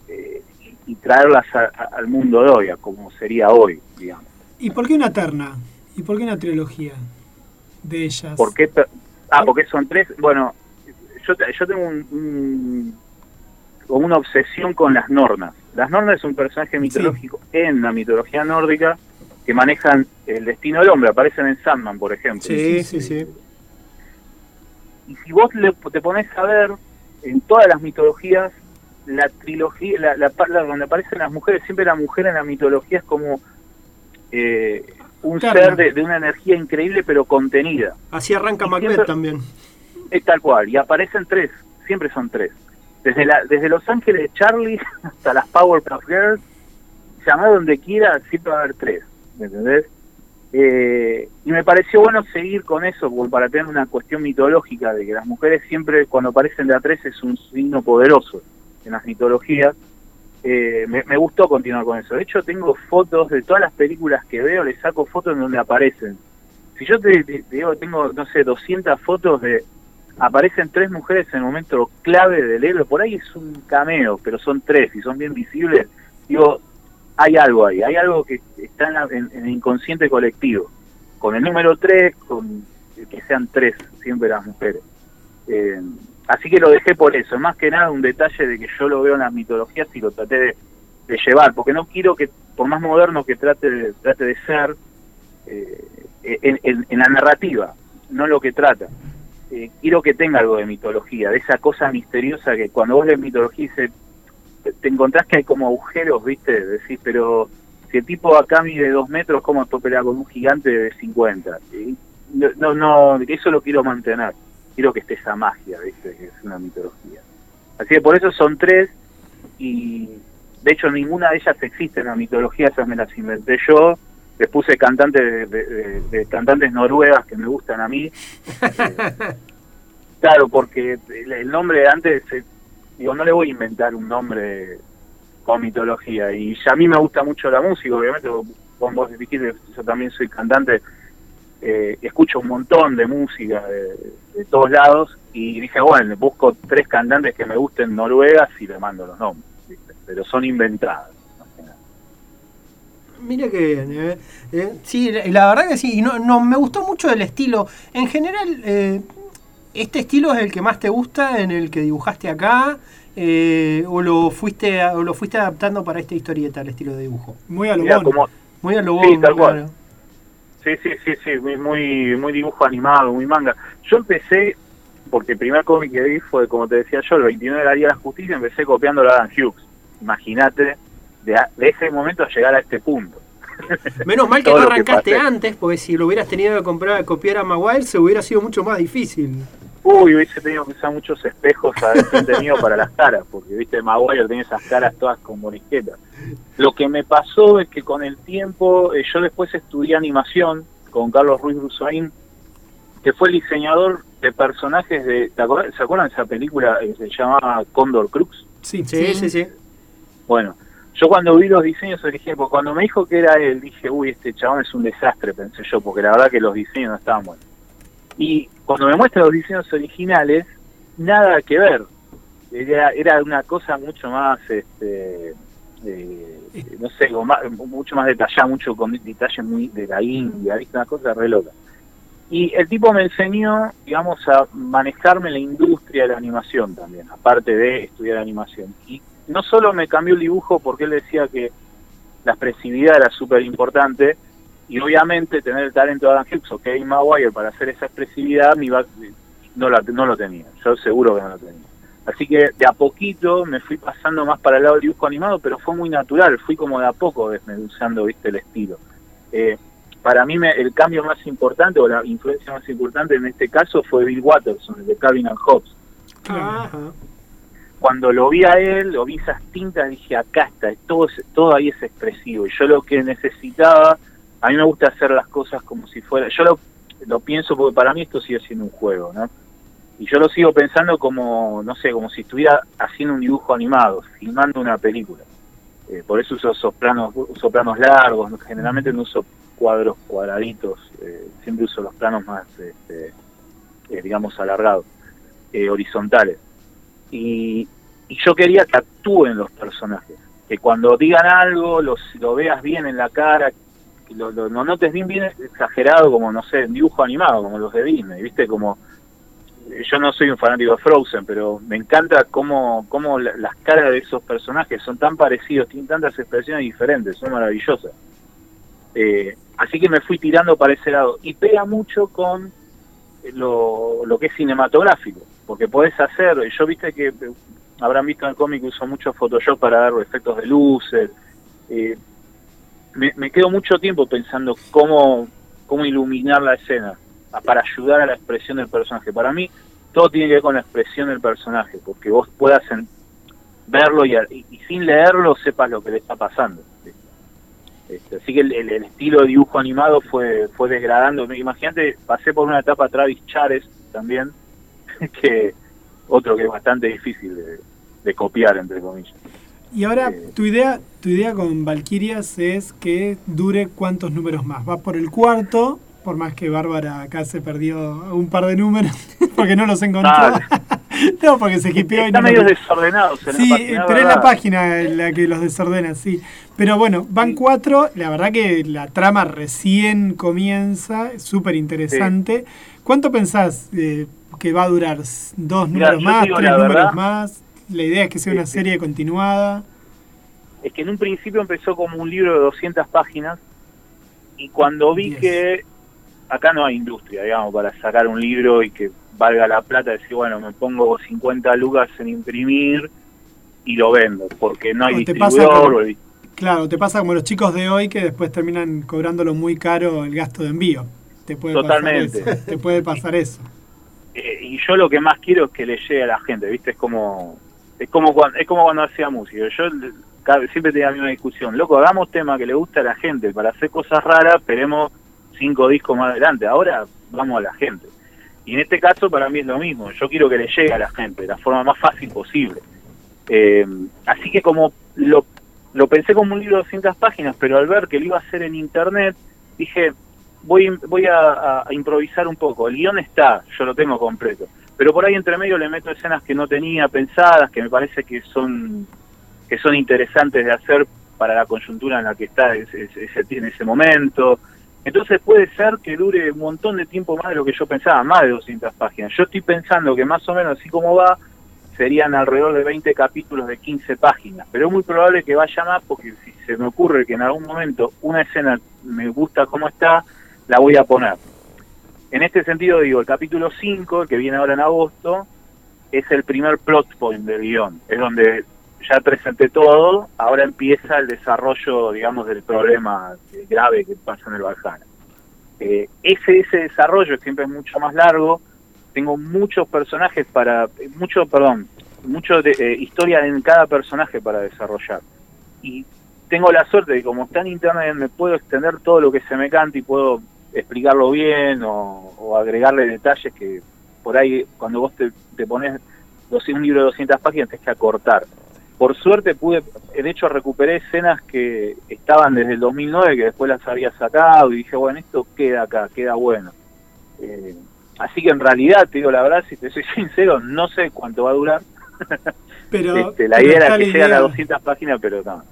eh, y, y traerlas a- a- al mundo de hoy, a como sería hoy, digamos. ¿Y por qué una terna? ¿Y por qué una trilogía de ellas? ¿Por qué? Ah, porque son tres. Bueno, yo, yo tengo un, un- una obsesión con las Nornas. Las Nornas es un personaje mitológico en la mitología nórdica que manejan el destino del hombre. Aparecen en Sandman, por ejemplo. Sí, sí, sí. Y si vos le- te pones a ver en todas las mitologías, la trilogía, la, la, la- donde aparecen las mujeres, siempre la mujer en la mitología es como eh, un ser de, de una energía increíble pero contenida. Así arranca Y Macbeth siempre- también. Es tal cual, y aparecen tres, siempre son tres. Desde, la, desde Los Ángeles de Charlie [LAUGHS] hasta las Powerpuff Girls, llamá donde quiera, siempre va a haber tres, ¿me entendés? Eh, y me pareció bueno seguir con eso, para tener una cuestión mitológica de que las mujeres siempre cuando aparecen de a tres es un signo poderoso en las mitologías. Eh, me, gustó continuar con eso. De hecho, tengo fotos de todas las películas que veo, le saco fotos en donde aparecen. Si yo te, digo, tengo, no sé, 200 fotos de... Aparecen tres mujeres en el momento clave del héroe, por ahí es un cameo, pero son tres y son bien visibles. Digo, hay algo ahí, hay algo que está en, la- en el inconsciente colectivo. Con el número tres, con que sean tres siempre las mujeres. Eh, así que lo dejé por eso, más que nada un detalle de que yo lo veo en las mitologías y lo traté de, llevar, porque no quiero que, por más moderno que trate de, trate de ser, eh, en, la narrativa, no lo que trata. Eh, quiero que tenga algo de mitología, de esa cosa misteriosa que cuando vos lees mitología dice, te- encontrás que hay como agujeros, ¿viste? Decís, pero si el tipo acá mide dos metros, ¿cómo pelea con un gigante de 50? Y no, no, no, eso lo quiero mantener. Quiero que esté esa magia, ¿viste? Que es una mitología. Así que por eso son tres y de hecho ninguna de ellas existe en la mitología, esas me las inventé yo. Les puse cantantes de, de- de- de cantantes noruegas que me gustan a mí. Eh, [LAUGHS] claro, porque el, nombre de antes, eh, digo, no le voy a inventar un nombre con mitología. Y ya a mí me gusta mucho la música, obviamente, vos, vos dijiste, yo también soy cantante, eh, escucho un montón de música de, de todos lados y dije, bueno, busco tres cantantes que me gusten noruegas y le mando los nombres, ¿viste? pero son inventadas. Mira que bien, eh. Eh, sí, la, verdad que sí, y no, no, me gustó mucho el estilo. En general, eh, ¿este estilo es el que más te gusta en el que dibujaste acá? Eh, o lo fuiste a- o lo fuiste adaptando para esta historieta, el estilo de dibujo? Muy a lo Mirá, bono. como, Muy a lo Sí, tal cual. Sí, sí, sí, sí, muy, muy, muy dibujo animado, muy manga. Yo empecé, porque el primer cómic que vi fue, como te decía yo, el 29 de la Liga de la Justicia, empecé copiando a Adam Hughes. Imagínate, de, de ese momento a llegar a este punto. [LAUGHS] Menos mal que no que arrancaste antes, porque si lo hubieras tenido que comprar, copiar a Maguire, se hubiera sido mucho más difícil. Uy, hubiese tenido que usar muchos espejos a frente mío para las caras, porque viste, Maguire tenía esas caras todas con morisquetas. Lo que me pasó es que con el tiempo, eh, yo después estudié animación con Carlos Ruiz Brusaín, que fue el diseñador de personajes de. ¿te acordás- ¿Se acuerdan de esa película que se llamaba Condor Crux? Sí, Sí, sí, sí. Bueno, yo cuando vi los diseños originales, porque cuando me dijo que era él, dije, uy, este chabón es un desastre, pensé yo, porque la verdad que los diseños no estaban buenos. Y cuando me muestra los diseños originales, nada que ver. Era, era una cosa mucho más, este, eh, no sé, más- mucho más detallada, mucho con detalles muy de la India, ¿viste? una cosa re loca. Y el tipo me enseñó, digamos, a manejarme la industria de la animación también, aparte de estudiar animación. Y no solo me cambió el dibujo porque él decía que la expresividad era súper importante, y obviamente tener el talento de Adam Hughes o Kevin Maguire para hacer esa expresividad me iba- no, la- no lo tenía, yo seguro que no lo tenía. Así que de a poquito me fui pasando más para el lado del dibujo animado, pero fue muy natural, fui como de a poco desmenuzando ¿viste, el estilo. Eh, para mí me- el cambio más importante o la influencia más importante en este caso fue Bill Watterson, el de Calvin and Hobbes. Ajá. Cuando lo vi a él, lo vi esas tintas, dije, acá está, todo, todo ahí es expresivo. Y yo lo que necesitaba, a mí me gusta hacer las cosas como si fuera, yo lo, lo pienso porque para mí esto sigue siendo un juego, ¿no? Y yo lo sigo pensando como, no sé, como si estuviera haciendo un dibujo animado, filmando una película. Eh, por eso uso esos planos, uso planos largos, generalmente no uso cuadros cuadraditos, eh, siempre uso los planos más este, eh, digamos, alargados, eh, horizontales. Y, y yo quería que actúen los personajes, que cuando digan algo los, lo veas bien en la cara, que lo, lo- lo notes bien, bien exagerado, como, no sé, en dibujo animado, como los de Disney, ¿viste? Como, eh, yo no soy un fanático de Frozen, pero me encanta cómo, cómo la- las caras de esos personajes son tan parecidos, tienen tantas expresiones diferentes, son maravillosas. Eh, así que me fui tirando para ese lado. Y pega mucho con lo, lo que es cinematográfico, porque podés hacer, yo viste que eh, habrán visto en el cómic uso mucho Photoshop para dar efectos de luces. eh, me, me quedo mucho tiempo pensando cómo, cómo iluminar la escena para ayudar a la expresión del personaje. Para mí, todo tiene que ver con la expresión del personaje, porque vos puedas verlo y, sin leerlo sepas lo que le está pasando. Este, así que el, estilo de dibujo animado fue fue degradando. Imagínate, pasé por una etapa Travis Chares también, [LAUGHS] que otro que es bastante difícil de copiar, entre comillas. Y ahora, tu idea, tu idea con Valkyrias es que dure cuántos números más. Va por el cuarto, por más que Bárbara acá se perdió un par de números, [LAUGHS] porque no los encontró. [LAUGHS] No, porque se hipió y no medio los- desordenado. Sí, pero es la página la que los desordena, sí. Pero bueno, van Sí. cuatro, la verdad que la trama recién comienza, es súper interesante. ¿Cuánto pensás eh, que va a durar? ¿Dos Mirá, números más? ¿Tres números verdad. más? La idea es que sea una serie continuada. Es que en un principio empezó como un libro de 200 páginas y cuando vi que acá no hay industria, digamos, para sacar un libro y que valga la plata, decir, bueno, me pongo 50 lucas en imprimir y lo vendo, porque no hay O te pasa distribuidor. como- o el- Claro, te pasa como los chicos de hoy que después terminan cobrándolo muy caro el gasto de envío. Te puede Totalmente. pasar eso. Te puede pasar eso. eh, y yo lo que más quiero es que le llegue a la gente, ¿viste? Es como es como cuando, es como cuando hacía música. Yo siempre tenía la misma discusión. Loco, hagamos tema que le guste a la gente. Para hacer cosas raras, esperemos cinco discos más adelante. Ahora vamos a la gente. Y en este caso para mí es lo mismo. Yo quiero que le llegue a la gente de la forma más fácil posible. Eh, así que como lo, lo pensé como un libro de 200 páginas, pero al ver que lo iba a hacer en internet, dije, voy, voy a- a improvisar un poco. El guion está, yo lo tengo completo. Pero por ahí entre medio le meto escenas que no tenía pensadas, que me parece que son que son interesantes de hacer para la coyuntura en la que está ese, ese- en ese momento. Entonces puede ser que dure un montón de tiempo más de lo que yo pensaba, más de 200 páginas. Yo estoy pensando que más o menos así como va, serían alrededor de 20 capítulos de 15 páginas. Pero es muy probable que vaya más porque si se me ocurre que en algún momento una escena me gusta como está, la voy a poner. En este sentido digo, el capítulo 5, el que viene ahora en agosto, es el primer plot point del guion. Es donde ya presenté todo, ahora empieza el desarrollo, digamos, del problema grave que pasa en el Valhalla. Eh, ese, ese desarrollo siempre es mucho más largo, tengo muchos personajes para, mucho, perdón, mucho de, eh, historia en cada personaje para desarrollar. Y tengo la suerte de que como está en internet me puedo extender todo lo que se me cante y puedo explicarlo bien o, o agregarle detalles que por ahí cuando vos te, te pones un libro de 200 páginas tenés que acortar. Por suerte pude, de hecho recuperé escenas que estaban desde el 2009 que después las había sacado y dije, bueno, esto queda acá, queda bueno. Eh, así que en realidad, te digo la verdad, si te soy [LAUGHS] sincero, no sé cuánto va a durar. Pero, Este, la pero idea era que la llegara a idea. 200 páginas, pero no.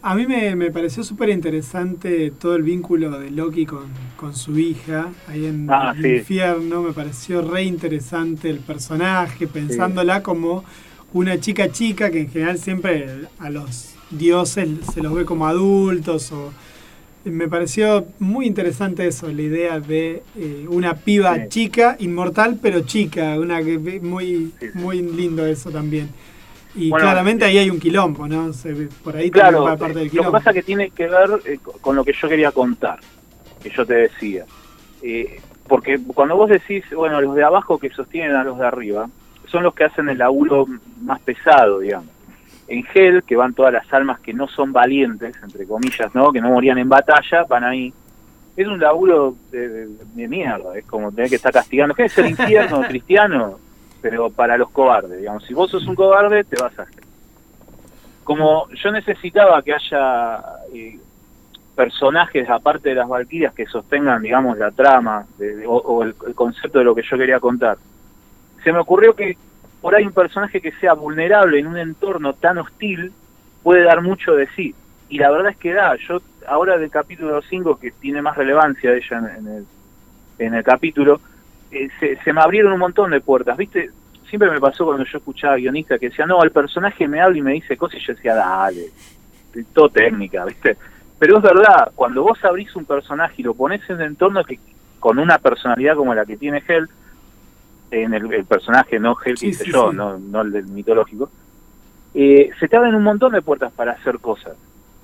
A mí me, me pareció súper interesante todo el vínculo de Loki con, con su hija ahí en Ah, el sí. infierno. Me pareció re interesante el personaje, pensándola como una chica chica que en general siempre a los dioses se los ve como adultos. o Me pareció muy interesante eso, la idea de eh, una piba Sí. chica, inmortal pero chica. una muy, muy lindo eso también. Y Bueno, claramente eh, ahí hay un quilombo, ¿no? Se por ahí Claro, también va parte del lo que pasa que tiene que ver eh, con lo que yo quería contar, que yo te decía. Eh, porque cuando vos decís, bueno, los de abajo que sostienen a los de arriba, son los que hacen el laburo más pesado, digamos. En Hell, que van todas las almas que no son valientes, entre comillas, ¿no? Que no morían en batalla, van ahí. Es un laburo de, de- de mierda, es como tener que estar castigando. ¿Qué es el infierno [LAUGHS] cristiano? Pero para los cobardes, digamos. Si vos sos un cobarde, te vas a hacer. Como yo necesitaba que haya eh, personajes, aparte de las valquirias, que sostengan, digamos, la trama de- o, el, concepto de lo que yo quería contar, se me ocurrió que por ahí un personaje que sea vulnerable en un entorno tan hostil puede dar mucho de sí. Y la verdad es que da, yo ahora del capítulo 5, que tiene más relevancia ella en el, en el capítulo, eh, se, se me abrieron un montón de puertas, ¿viste? Siempre me pasó cuando yo escuchaba guionistas que decían, no, el personaje me habla y me dice cosas y yo decía, dale, todo técnica, ¿viste? Pero es verdad, cuando vos abrís un personaje y lo pones en un entorno que con una personalidad como la que tiene Hell, en el, el personaje, no Hell que Sí, hice sí, yo, sí. no, no el del mitológico, eh, se te abren un montón de puertas para hacer cosas.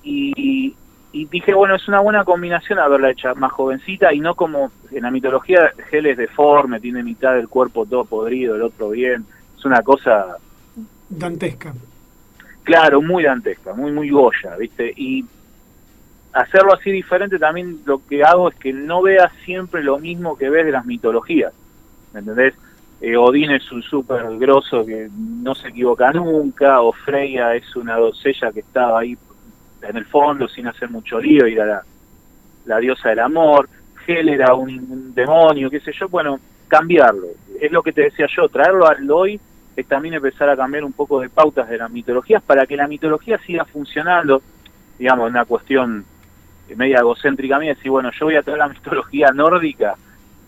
Y, y dije, bueno, es una buena combinación haberla hecha más jovencita y no como en la mitología Hell es deforme, tiene mitad del cuerpo todo podrido, el otro bien. Es una cosa Dantesca. Claro, muy dantesca, muy, muy Goya, ¿viste? Y hacerlo así diferente también lo que hago es que no veas siempre lo mismo que ves de las mitologías, ¿me entendés? Eh, Odín es un súper grosso que no se equivoca nunca, o Freya es una doncella que estaba ahí en el fondo sin hacer mucho lío y era la, diosa del amor, Hel era un, demonio, qué sé yo, bueno, cambiarlo. Es lo que te decía yo, traerlo al hoy es también empezar a cambiar un poco de pautas de las mitologías para que la mitología siga funcionando, digamos, una cuestión media egocéntrica mía, decir, bueno, yo voy a traer la [LAUGHS] mitología nórdica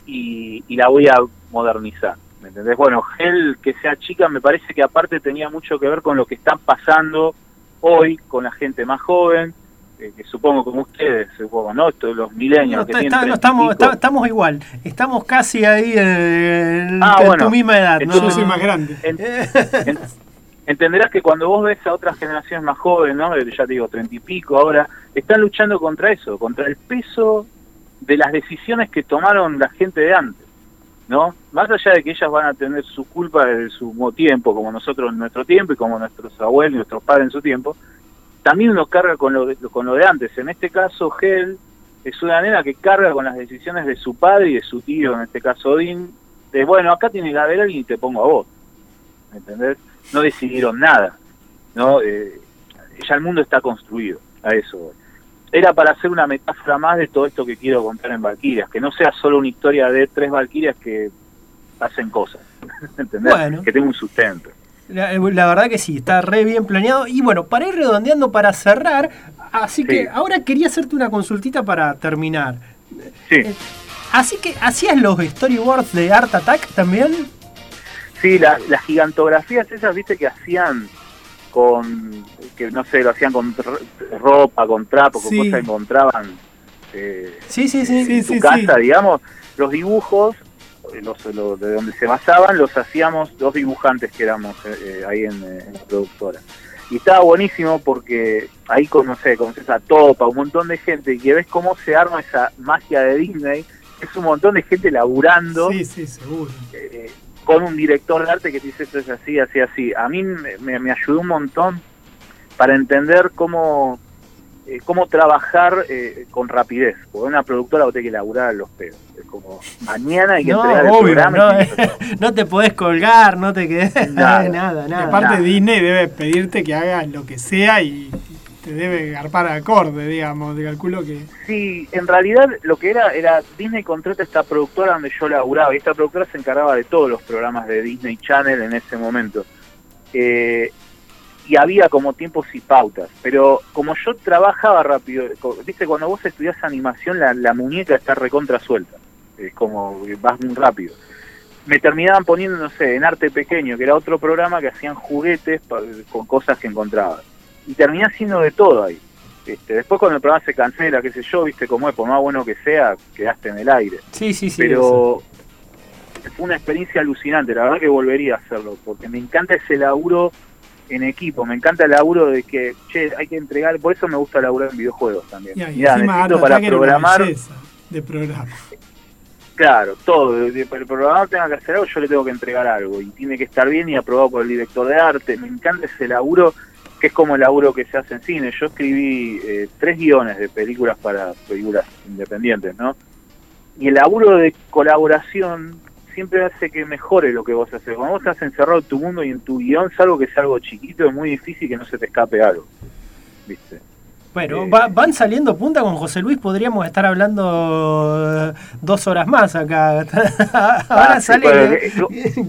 y, y la voy a modernizar. ¿Me entendés? Bueno, Hel, que sea chica, me parece que aparte tenía mucho que ver con lo que están pasando hoy con la gente más joven, eh, que supongo como ustedes, supongo, ¿no? Estos, los milenios No, que está- tienen está- no, 30 y estamos, pico. está- estamos igual. Estamos casi ahí en, Ah, en bueno. tu misma edad. Entonces ¿no? Yo soy más grande. En- en- entenderás que cuando vos ves a otras generaciones más jóvenes, ¿no? Eh, ya te digo, treinta y pico ahora, están luchando contra eso, contra el peso de las decisiones que tomaron la gente de antes, ¿no? Más allá de que ellas van a tener su culpa de su tiempo, como nosotros en nuestro tiempo y como nuestros abuelos y nuestros padres en su tiempo, también uno carga con lo de, con lo de antes. En este caso, Hel es una nena que carga con las decisiones de su padre y de su tío, en este caso Odín, de bueno, acá tiene que haber alguien y te pongo a vos. ¿Me entendés? No decidieron nada. ¿no? Eh, ya el mundo está construido, a eso voy. Era para hacer una metáfora más de todo esto que quiero contar en Valkyrias, que no sea solo una historia de tres Valkyrias que hacen cosas, [LAUGHS] ¿entendés? Bueno. Que tenga un sustento. La, la verdad que sí, está re bien planeado. Y bueno, para ir redondeando, para cerrar, así Sí. que ahora quería hacerte una consultita para terminar. Sí, Así que, ¿hacías los storyboards de Art Attack también? sí, la- las gigantografías esas, viste, que hacían con, que no sé, lo hacían con ropa, con trapos, con Sí. cosas que encontraban eh, Sí, sí, sí. En tu casa, digamos, los dibujos, eh, los, los- de donde se basaban, los hacíamos dos dibujantes que éramos eh, eh, ahí en, eh, en la productora. Y estaba buenísimo porque ahí conoces, conoces a Topa, un montón de gente, y que ves cómo se arma esa magia de Disney. Es un montón de gente laburando Sí, sí, seguro. eh, con un director de arte que te dice esto es así, así, así. A mí me, me- ayudó un montón para entender cómo eh, cómo trabajar eh, con rapidez. Porque una productora vos tenés que laburar a los pedos. Es como, mañana hay que [LAUGHS] No, entregar el programa. no, que- [LAUGHS] no te podés colgar, no te quedes. [LAUGHS] Nada. Nada, nada. Aparte nada. Disney debe pedirte que hagas lo que sea y te debe garpar acorde, digamos. Te calculo que... Sí, en realidad lo que era, era Disney contrata esta productora donde yo laburaba y esta productora se encargaba de todos los programas de Disney Channel en ese momento. Eh, y había como tiempos y pautas, pero como yo trabajaba rápido, viste, cuando vos estudias animación la, la muñeca está recontra suelta, es como vas muy rápido. Me terminaban poniendo, no sé, en Arte Pequeño, que era otro programa que hacían juguetes con cosas que encontraban. Y terminé haciendo de todo ahí. Este, después cuando el programa se cancela, qué sé yo, viste cómo es, por más bueno que sea, quedaste en el aire. Sí, sí, sí. Pero fue una experiencia alucinante, la verdad que volvería a hacerlo, porque me encanta ese laburo en equipo, me encanta el laburo de que, che, hay que entregar, por eso me gusta laburar en videojuegos también. Y ahí, Mirá, necesito para programar, de programa. claro, todo, el programador tenga que hacer algo, yo le tengo que entregar algo, y tiene que estar bien y aprobado por el director de arte, me encanta ese laburo, que es como el laburo que se hace en cine, yo escribí eh, tres guiones de películas para películas independientes, ¿no? Y el laburo de colaboración siempre hace que mejore lo que vos haces. Cuando vos estás encerrado en tu mundo y en tu guion, salvo que sea algo chiquito, es muy difícil que no se te escape algo. ¿Viste? Bueno, Eh, va- van saliendo punta con José Luis, podríamos estar hablando eh, dos horas más acá. [LAUGHS] Ahora ah, sale. es,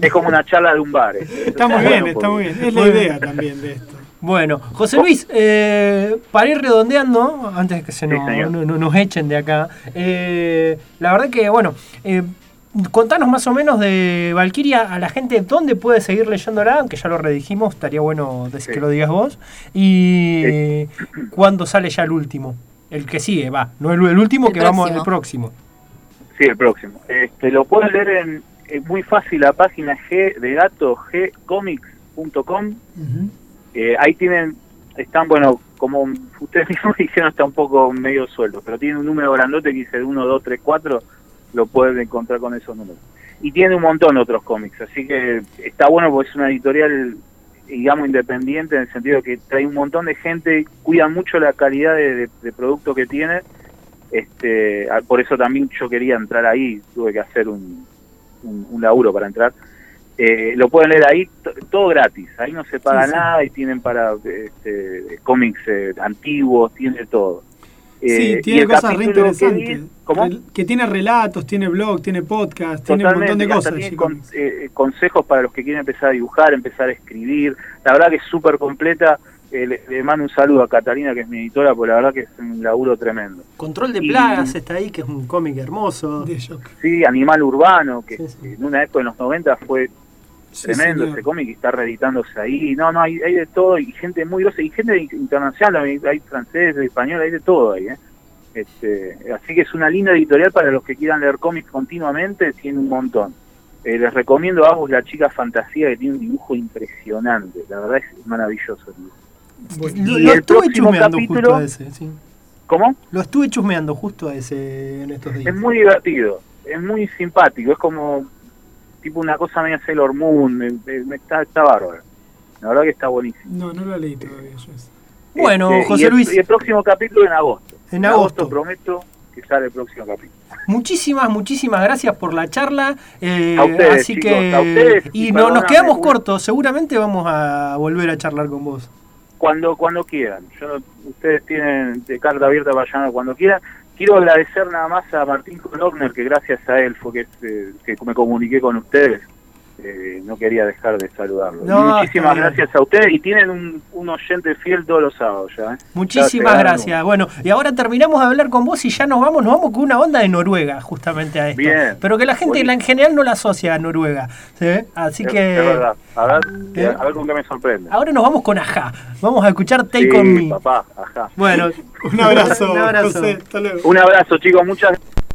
es como una charla de un bar. eh. Está muy Bueno, bien, está porque- muy bien. Es la idea también de esto. Bueno, José Luis, eh, para ir redondeando, antes de que se Sí, nos, señor. no- no- nos echen de acá, eh, la verdad que, bueno, eh, contanos más o menos de Valkyria a la gente, dónde puede seguir leyéndola, aunque ya lo redijimos, estaría bueno decir Sí. que lo digas vos, y cuándo sale ya el último, el que sigue, va, no el, el último El que vamos, el próximo. Sí, el próximo. Este, lo pueden leer en, es muy fácil, la página G de gato, gcomics.com. Ujú. Eh, ahí tienen, están, bueno, como ustedes mismos [LAUGHS] dijeron, está un poco medio sueldo, pero tiene un número grandote que dice 1, 2, 3, 4, lo pueden encontrar con esos números. Y tiene un montón de otros cómics, así que está bueno porque es una editorial, digamos, independiente en el sentido que trae un montón de gente, cuidan mucho la calidad de, producto que tiene. Este, ah, por eso también yo quería entrar ahí, tuve que hacer un, un laburo para entrar. Eh, lo pueden leer ahí, to- todo gratis, ahí no se paga Sí, sí. nada y tienen para este, cómics eh, antiguos, tiene todo. Sí, Eh, tiene cosas re que interesantes. Que tiene relatos, tiene blog, tiene podcast, tiene un montón de cosas. tiene con- eh, consejos para los que quieren empezar a dibujar, empezar a escribir. La verdad que es súper completa. Eh, le, le mando un saludo a Catalina, que es mi editora, porque la verdad que es un laburo tremendo. Control de Y- plagas está ahí, que es un cómic hermoso. De. Sí, Animal Urbano, que Sí, sí. en una época en los 90 fue Sí, tremendo señor. ese cómic y está reeditándose ahí. No, no, hay, hay de todo y gente muy grosa y gente internacional, hay, hay francés, español, hay de todo ahí. ¿eh? Este, así que es una linda editorial para los que quieran leer cómics continuamente, tiene un montón. Eh, les recomiendo a vos La Chica Fantasía, que tiene un dibujo impresionante, la verdad es maravilloso el dibujo. Lo, Y lo el estuve chusmeando capítulo- justo a ese, sí. ¿Cómo? Lo estuve chusmeando justo a ese en estos días. Es muy divertido, es muy simpático, es como tipo una cosa media Sailor Moon, me- me- me está, está bárbaro. La verdad que está buenísimo. No, no lo leí todavía yo. Bueno, Este, José y el- Luis. Y el próximo capítulo en agosto. En agosto. prometo que sale el próximo capítulo. Muchísimas, muchísimas gracias por la charla. eh, A ustedes, así chicos, que. a ustedes, y y no, nos quedamos un- cortos. Seguramente vamos a volver a charlar con vos. Cuando cuando quieran. Yo, ustedes tienen de carta abierta para llamar cuando quieran. Quiero agradecer nada más a Martín Cologner, que gracias a él fue que, eh, que me comuniqué con ustedes. Eh, no quería dejar de saludarlo. No, muchísimas gracias a ustedes y tienen un, un oyente fiel todos los sábados ya. ¿eh? Muchísimas gracias. Bueno, y ahora terminamos de hablar con vos y ya nos vamos, nos vamos con una onda de Noruega, justamente a esto. Bien. Pero que la gente en general no la asocia a Noruega. ¿sí? Así Es- que es verdad. A ver, ¿Eh? a ver con qué me sorprende. ahora nos vamos con Aja. Vamos a escuchar Take Sí, On Me. papá, ajá. Bueno, [LAUGHS] Un abrazo, [LAUGHS] Un abrazo. José. Hasta luego. Un abrazo, chicos. Muchas Thank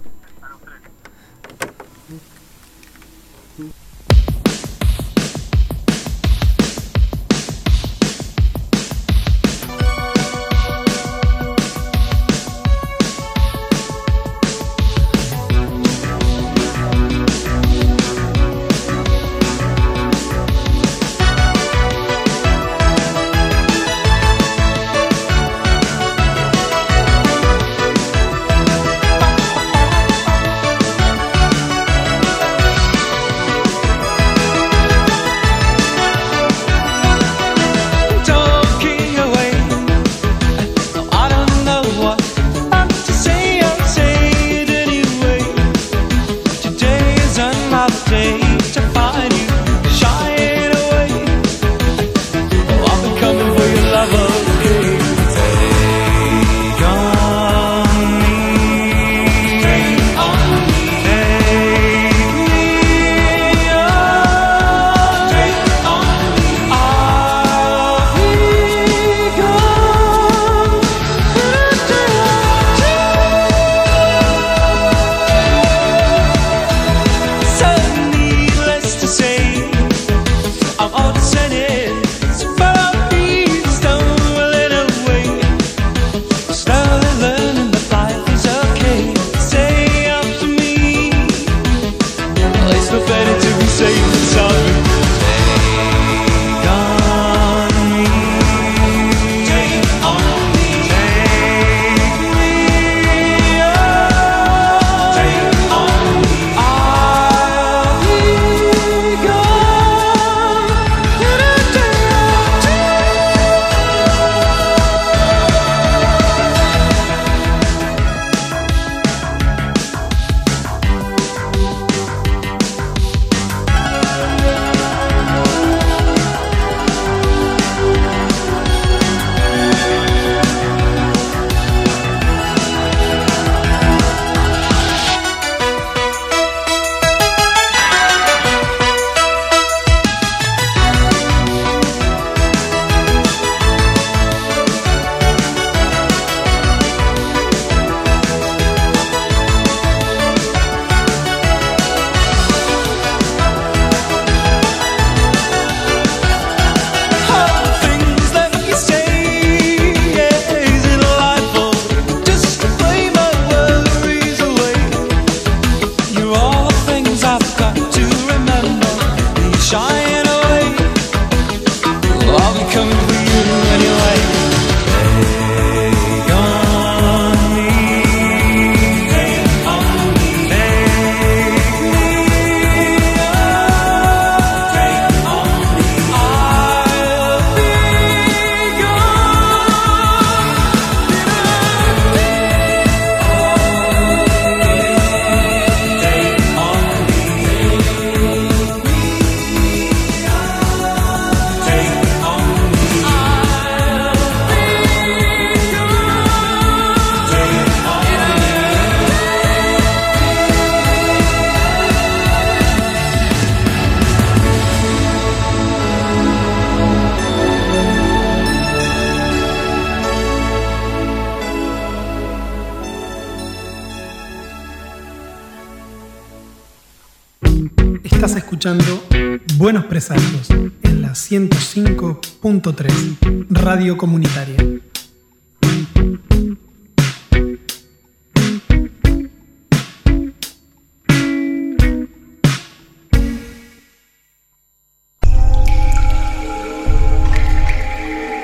En la 105.3 Radio Comunitaria.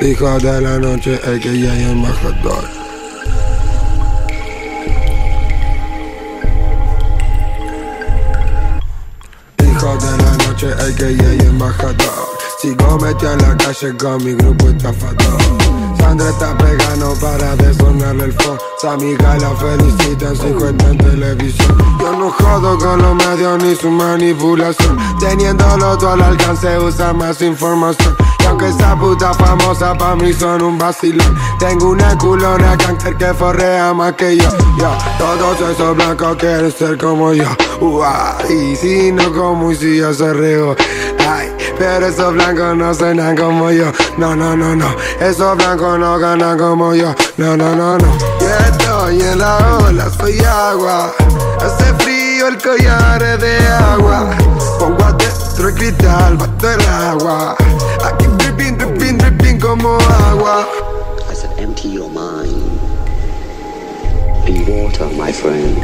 Hijo de la noche, el que ya hay embajador. El que ya hay embajador. Sigo metido en la calle con mi grupo estafador. Sandra está pegando para desonarle el phone. Su amiga la felicita, su cuenta en televisión. Yo no jodo con los medios ni su manipulación. Teniéndolo todo al alcance, usa más información. Aunque esa puta famosa pa' mí son un vacilón. Tengo una culona gangster que forrea más que yo. Yo, todos esos blancos quieren ser como yo. Uah, y si no como y si yo se riego. Ay, pero esos blancos no suenan como yo. No, no, no, no. Esos blancos no ganan como yo. No, no, no, no. Yo estoy en la ola, soy agua. Hace frío, el collar de agua. Pongo adentro el cristal, bato el agua. Aquí dripping, dripping, dripping como agua. I said, empty your mind. Be water, my friend.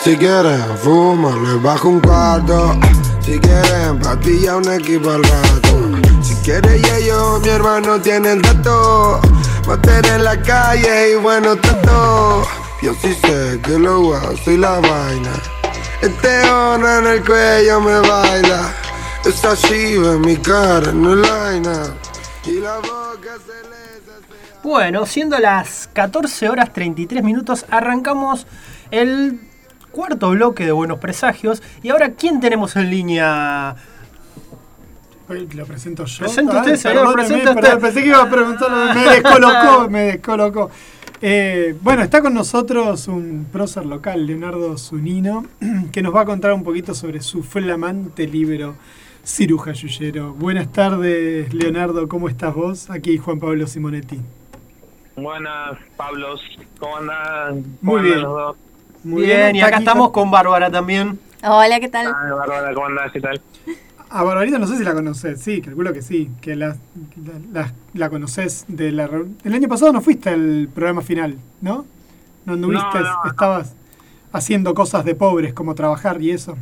Si quieren fumo, les bajo un cuarto. Si quieren patilla, un equipo al rato. Si quieren y yo, mi hermano tiene el dato. Mater en la calle y bueno trato. Yo sí sé que lo guau, soy la vaina. Este honra en el cuello me baila. Chiva en mi cara no line Y la boca se le Bueno, siendo las 14 horas 33 minutos, arrancamos el cuarto bloque de Buenos Presagios. Y ahora, ¿quién tenemos en línea? Lo presento yo. Presenta Ay, usted, señor, perdón, usted. Pensé que iba a preguntarlo, me descolocó, me descolocó. Eh, bueno, está con nosotros un prócer local, Leonardo Zunino, [CLEARS THROAT] que nos va a contar un poquito sobre su flamante libro Ciruja Yuyero. Buenas tardes, Leonardo, ¿cómo estás vos? Aquí Juan Pablo Simonetti. Buenas, Pablos. ¿Cómo andan? Muy ¿Cómo bien. andan los dos? Muy bien, y está acá aquí estamos con Bárbara también. Hola, ¿qué tal? Ah, Bárbara, ¿cómo andás? ¿Qué tal? A Barbarita no sé si la conoces, sí, calculo que sí, que la, la, la- la conoces de la El año pasado no fuiste al programa final, ¿no? No anduviste, No, no, no. estabas haciendo cosas de pobres como trabajar y eso.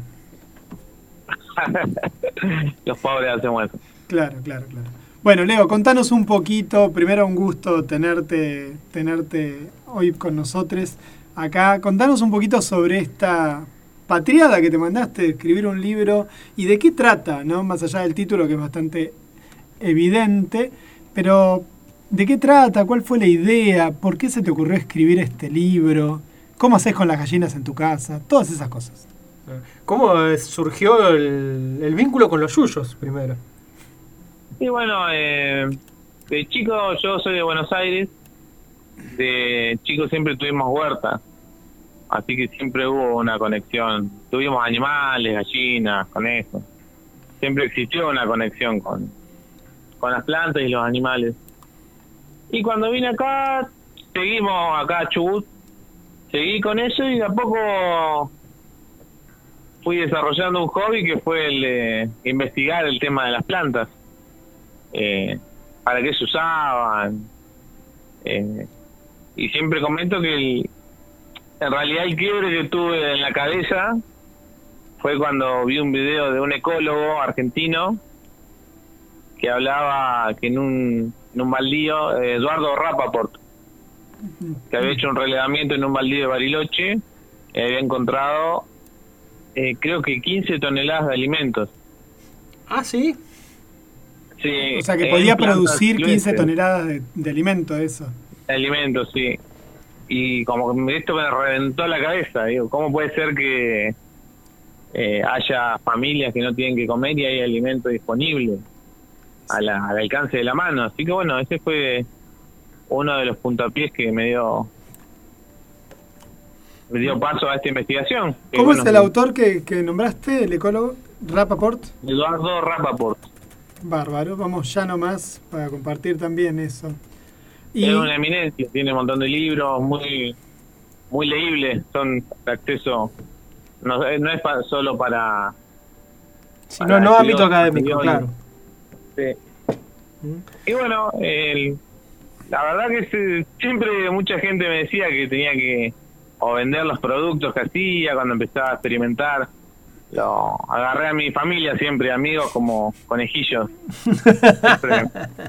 [LAUGHS] los pobres hacemos eso. Claro, claro, claro. Bueno, Leo, contanos un poquito, primero un gusto tenerte, tenerte hoy con nosotros acá. Contanos un poquito sobre esta patriada que te mandaste de escribir un libro y de qué trata, ¿no? Más allá del título que es bastante evidente, pero ¿de qué trata? ¿Cuál fue la idea? ¿Por qué se te ocurrió escribir este libro? ¿Cómo haces con las gallinas en tu casa? Todas esas cosas. ¿Cómo surgió el, el vínculo con los yuyos primero? Y bueno, eh, de chico yo soy de Buenos Aires. De chico siempre tuvimos huerta. Así que siempre hubo una conexión. Tuvimos animales, gallinas, con eso. Siempre existió una conexión con, con las plantas y los animales. Y cuando vine acá, seguimos acá a Chubut. Seguí con eso y de a poco fui desarrollando un hobby que fue el de investigar el tema de las plantas. Eh, para qué se usaban. Eh, y siempre comento que el- en realidad el quiebre que tuve en la cabeza fue cuando vi un video de un ecólogo argentino que hablaba que en un, en un baldío, eh, Eduardo Rapaport, que había hecho un relevamiento en un baldío de Bariloche, y había encontrado eh, creo que 15 toneladas de alimentos. Ah, sí. Sí, O sea que en podía producir 15 silvestres. toneladas de, de alimento, eso. alimentos, sí. Y como que esto me reventó la cabeza, digo, ¿cómo puede ser que eh, haya familias que no tienen que comer y hay alimento disponible a la- al alcance de la mano? Así que bueno, ese fue uno de los puntapiés que me dio dio paso a esta investigación. ¿Cómo bueno, es el autor que, que nombraste, el ecólogo? Rapaport. Eduardo Rapaport. Bárbaro, vamos ya nomás para compartir también eso. Y Es una eminencia, tiene un montón de libros muy muy leíbles, son de acceso No, eh, no es pa- solo para... Si para no, no ámbito académico, claro. Sí. Y bueno, el- la verdad que se- siempre mucha gente me decía que tenía que o vender los productos que hacía cuando empezaba a experimentar. Lo agarré a mi familia siempre, amigos como conejillos. Siempre,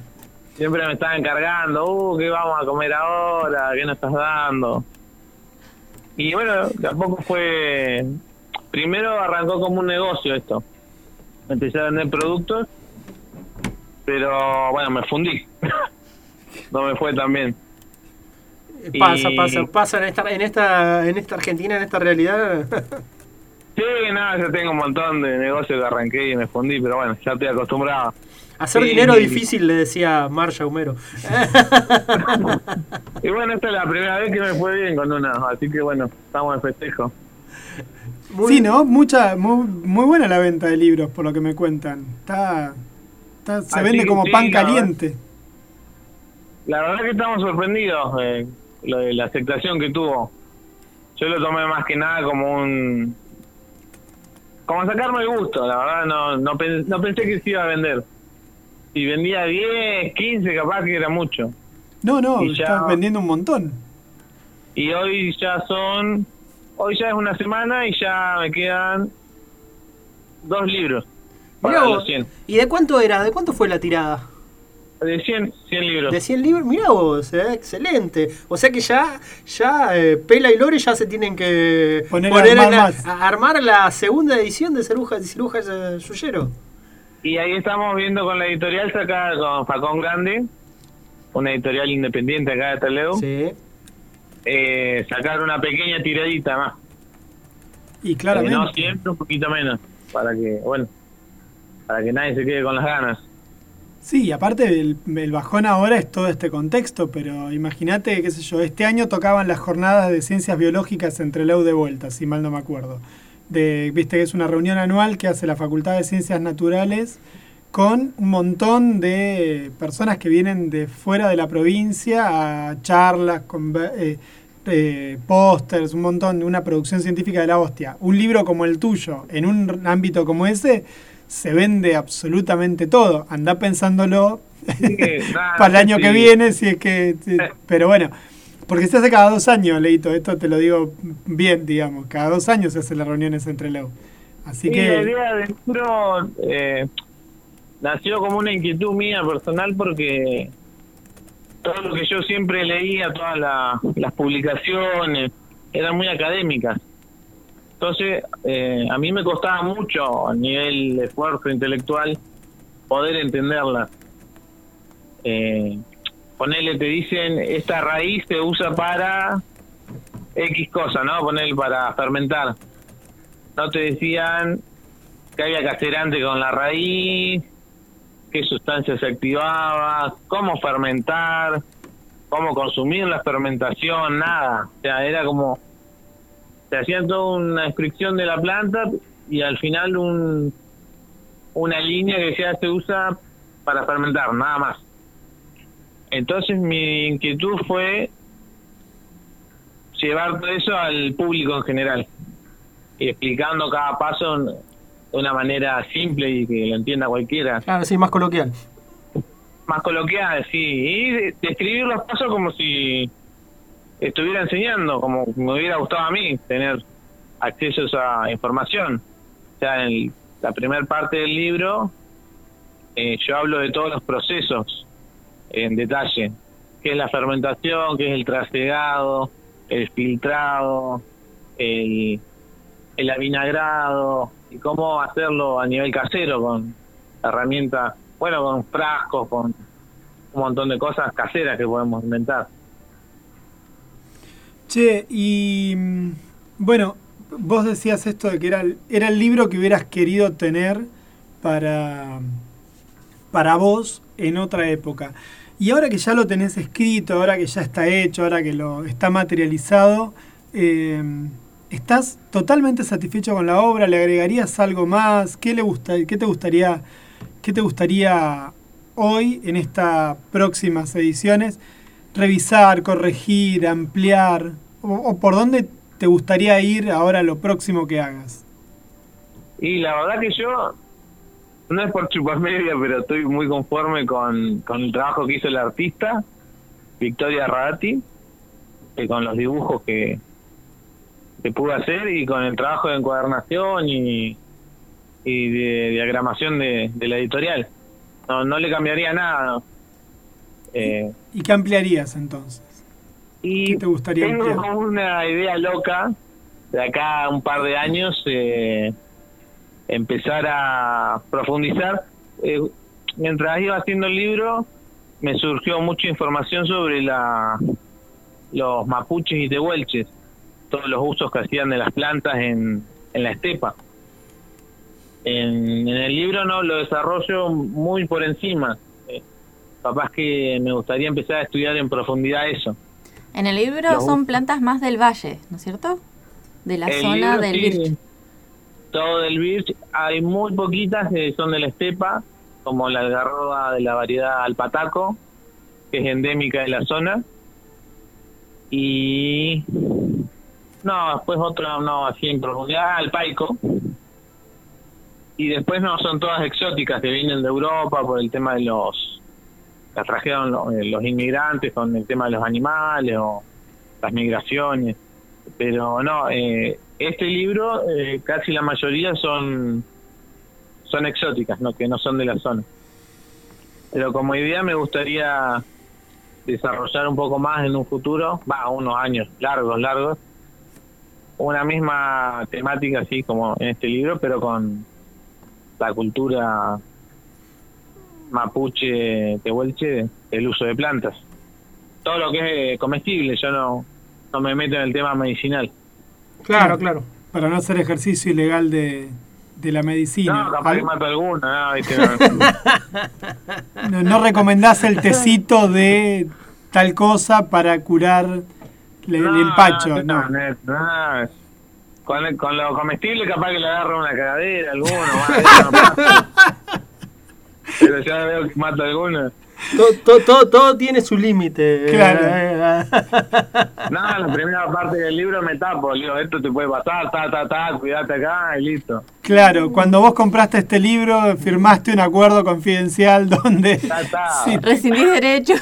[LAUGHS] siempre me estaban encargando, uh, ¿qué vamos a comer ahora? ¿Qué nos estás dando? Y bueno, tampoco fue... Primero arrancó como un negocio esto. Empecé a vender productos pero bueno, me fundí. [LAUGHS] no me fue tan bien. Pasa, Y- pasa, pasa en esta, en esta, en esta Argentina, en esta realidad. [LAUGHS] Sí, nada, yo tengo un montón de negocios que arranqué y me fundí, pero bueno, ya estoy acostumbrado. Hacer Sí. dinero difícil, le decía Marcia Humero. [LAUGHS] Y bueno, esta es la primera vez que me fue bien con una, así que bueno, estamos de festejo. Sí, ¿no? Mucha, muy, muy buena la venta de libros, por lo que me cuentan. Está, está- se Así vende como sí, pan la verdad. caliente. La verdad que estamos sorprendidos eh, lo de la aceptación que tuvo. Yo lo tomé más que nada como un... Como sacarme el gusto, la verdad no, no, pen- no pensé que se iba a vender. Si vendía 10, 15, capaz que era mucho. No, no, ya- estás vendiendo un montón. Y hoy ya son... Hoy ya es una semana y ya me quedan dos libros. Para Mirá los vos, 100. ¿Y de cuánto era? ¿De cuánto fue la tirada? De 100, 100 libros. De 100 libros, mirá vos, eh, excelente. O sea que ya, ya eh, Pela y Lore ya se tienen que Poner a armar en la- más. a armar la segunda edición de Ceruja, de Ciruja eh, Yuyero. Y ahí estamos viendo con la editorial sacada con Facón Grande, una editorial independiente acá de Toledo, Sí. eh, sacar una pequeña tiradita más. Y Eh, claramente. no siempre, un poquito menos, para que, bueno, para que nadie se quede con las ganas. Sí, aparte el, el bajón ahora es todo este contexto, pero imagínate, qué sé yo, este año tocaban las jornadas de ciencias biológicas entre Leu de vuelta, si mal no me acuerdo. De, Viste que es una reunión anual que hace la Facultad de Ciencias Naturales con un montón de personas que vienen de fuera de la provincia a charlas, con eh, eh, pósters, un montón, una producción científica de la hostia. Un libro como el tuyo, en un ámbito como ese, se vende absolutamente todo. Anda pensándolo [LAUGHS] nada, para el año sí. que viene, si es que... si- Pero bueno, porque se hace cada dos años, Leito, esto te lo digo bien, digamos, cada dos años se hacen las reuniones entre Leu. Así Sí, la que... idea del libro eh, nació como una inquietud mía personal porque todo lo que yo siempre leía, todas la- las publicaciones, eran muy académicas. Entonces, eh, a mí me costaba mucho a nivel de esfuerzo intelectual poder entenderlas. Eh, ponele, te dicen, esta raíz se usa para X cosa, ¿no? Ponerle para fermentar no te decían que había que hacer antes con la raíz, qué sustancia se activaba, cómo fermentar, cómo consumir la fermentación, nada. O sea, era como, se hacían toda una descripción de la planta y al final un, una línea que ya se usa para fermentar, nada más. Entonces mi inquietud fue llevar todo eso al público en general y explicando cada paso de una manera simple y que lo entienda cualquiera. Claro, sí, más coloquial. Más coloquial, sí. Y de- describir los pasos como si estuviera enseñando, como me hubiera gustado a mí tener acceso a esa información. O sea, en la primera parte del libro eh, yo hablo de todos los procesos en detalle. ¿Qué es la fermentación? ¿Qué es el trasegado? El filtrado? El, el avinagrado? Y cómo hacerlo a nivel casero con herramientas, bueno, con frascos, con un montón de cosas caseras que podemos inventar. Che, y mm, bueno, vos decías esto de que era el, libro que hubieras querido tener para, para vos en otra época. Y ahora que ya lo tenés escrito, ahora que ya está hecho, ahora que lo está materializado, eh, ¿estás totalmente satisfecho con la obra? ¿Le agregarías algo más? ¿Qué, le gusta, qué, te, gustaría, ¿Qué te gustaría hoy, en estas próximas ediciones, revisar, corregir, ampliar? ¿O, o por dónde te gustaría ir ahora a lo próximo que hagas? Y la verdad que yo, no es por chupar media, pero estoy muy conforme con, con el trabajo que hizo el artista, Victoria Radati, que con los dibujos que, que pude hacer y con el trabajo de encuadernación y, y de diagramación de, de la editorial. No, no le cambiaría nada. ¿no? Eh, ¿Y qué ampliarías entonces? Y ¿Qué te gustaría tengo ampliar? como una idea loca de acá a un par de años eh, empezar a profundizar. Eh, mientras iba haciendo el libro me surgió mucha información sobre la los mapuches y tehuelches, todos los usos que hacían de las plantas en, en la estepa. En, en el libro no lo desarrollo muy por encima. Eh, capaz que me gustaría empezar a estudiar en profundidad eso. En el libro son plantas más del valle, ¿no es cierto? De la El zona libro, del sí, Birch. Todo del Birch. Hay muy poquitas que son de la estepa, como la algarroba de la variedad alpataco, que es endémica de la zona. Y. No, después otra, no, así en profundidad, alpaico. Y después no, son todas exóticas que vienen de Europa por el tema de los. Las trajeron eh, los inmigrantes con el tema de los animales o las migraciones. Pero no eh, este libro eh, casi la mayoría son son exóticas no que no son de la zona. Pero como idea me gustaría desarrollar un poco más en un futuro va unos años largos largos una misma temática así como en este libro pero con la cultura mapuche tehuelche el uso de plantas todo lo que es eh, comestible yo no no me meto en el tema medicinal Claro, claro. Para no hacer ejercicio ilegal de, de la medicina. No, capaz que mato alguna, [LAUGHS] no, no. No, recomendás el tecito de tal cosa para curar le- el, No, empacho, no, no. no, no. Con, con lo comestible capaz que le agarro una cagadera alguno. [LAUGHS] pero ya veo que mato alguna. Todo, todo, todo, todo tiene su límite. Claro. Eh, No, la primera parte del libro me tapo, digo, esto te puede pasar, ta, ta, ta, cuídate acá y listo. Claro, cuando vos compraste este libro, firmaste un acuerdo confidencial [LAUGHS] donde... Ya está. Sí, Rescindís derechos.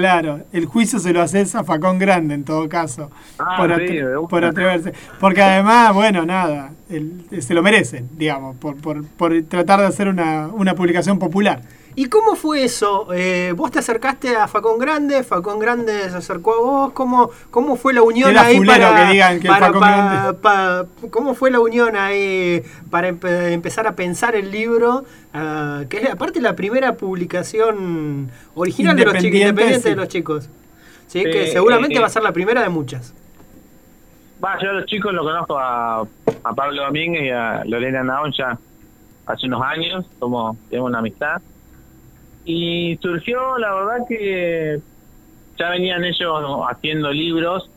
Claro, el juicio se lo haces a Facón Grande en todo caso, Ah, por, sí, atre- una. por atreverse. Porque además, bueno, nada, el- se lo merecen, digamos, por, por, por tratar de hacer una, una publicación popular. ¿Y cómo fue eso? Eh, ¿Vos te acercaste a Facón Grande? ¿Facón Grande se acercó a vos? ¿Cómo, cómo fue la unión Era ahí para, que digan que para- Facón pa- Grande. pa- ¿Cómo fue la unión ahí para empe- empezar a pensar el libro? ah, que es aparte la primera publicación original de los chicos, Independiente, independiente de sí. los chicos. ¿Sí? Sí, que seguramente eh, va a ser la primera de muchas. Va, yo a los chicos lo conozco a, a Pablo Domínguez y a Lorena Naón ya hace unos años, como tenemos una amistad. Y surgió, la verdad que ya venían ellos haciendo libros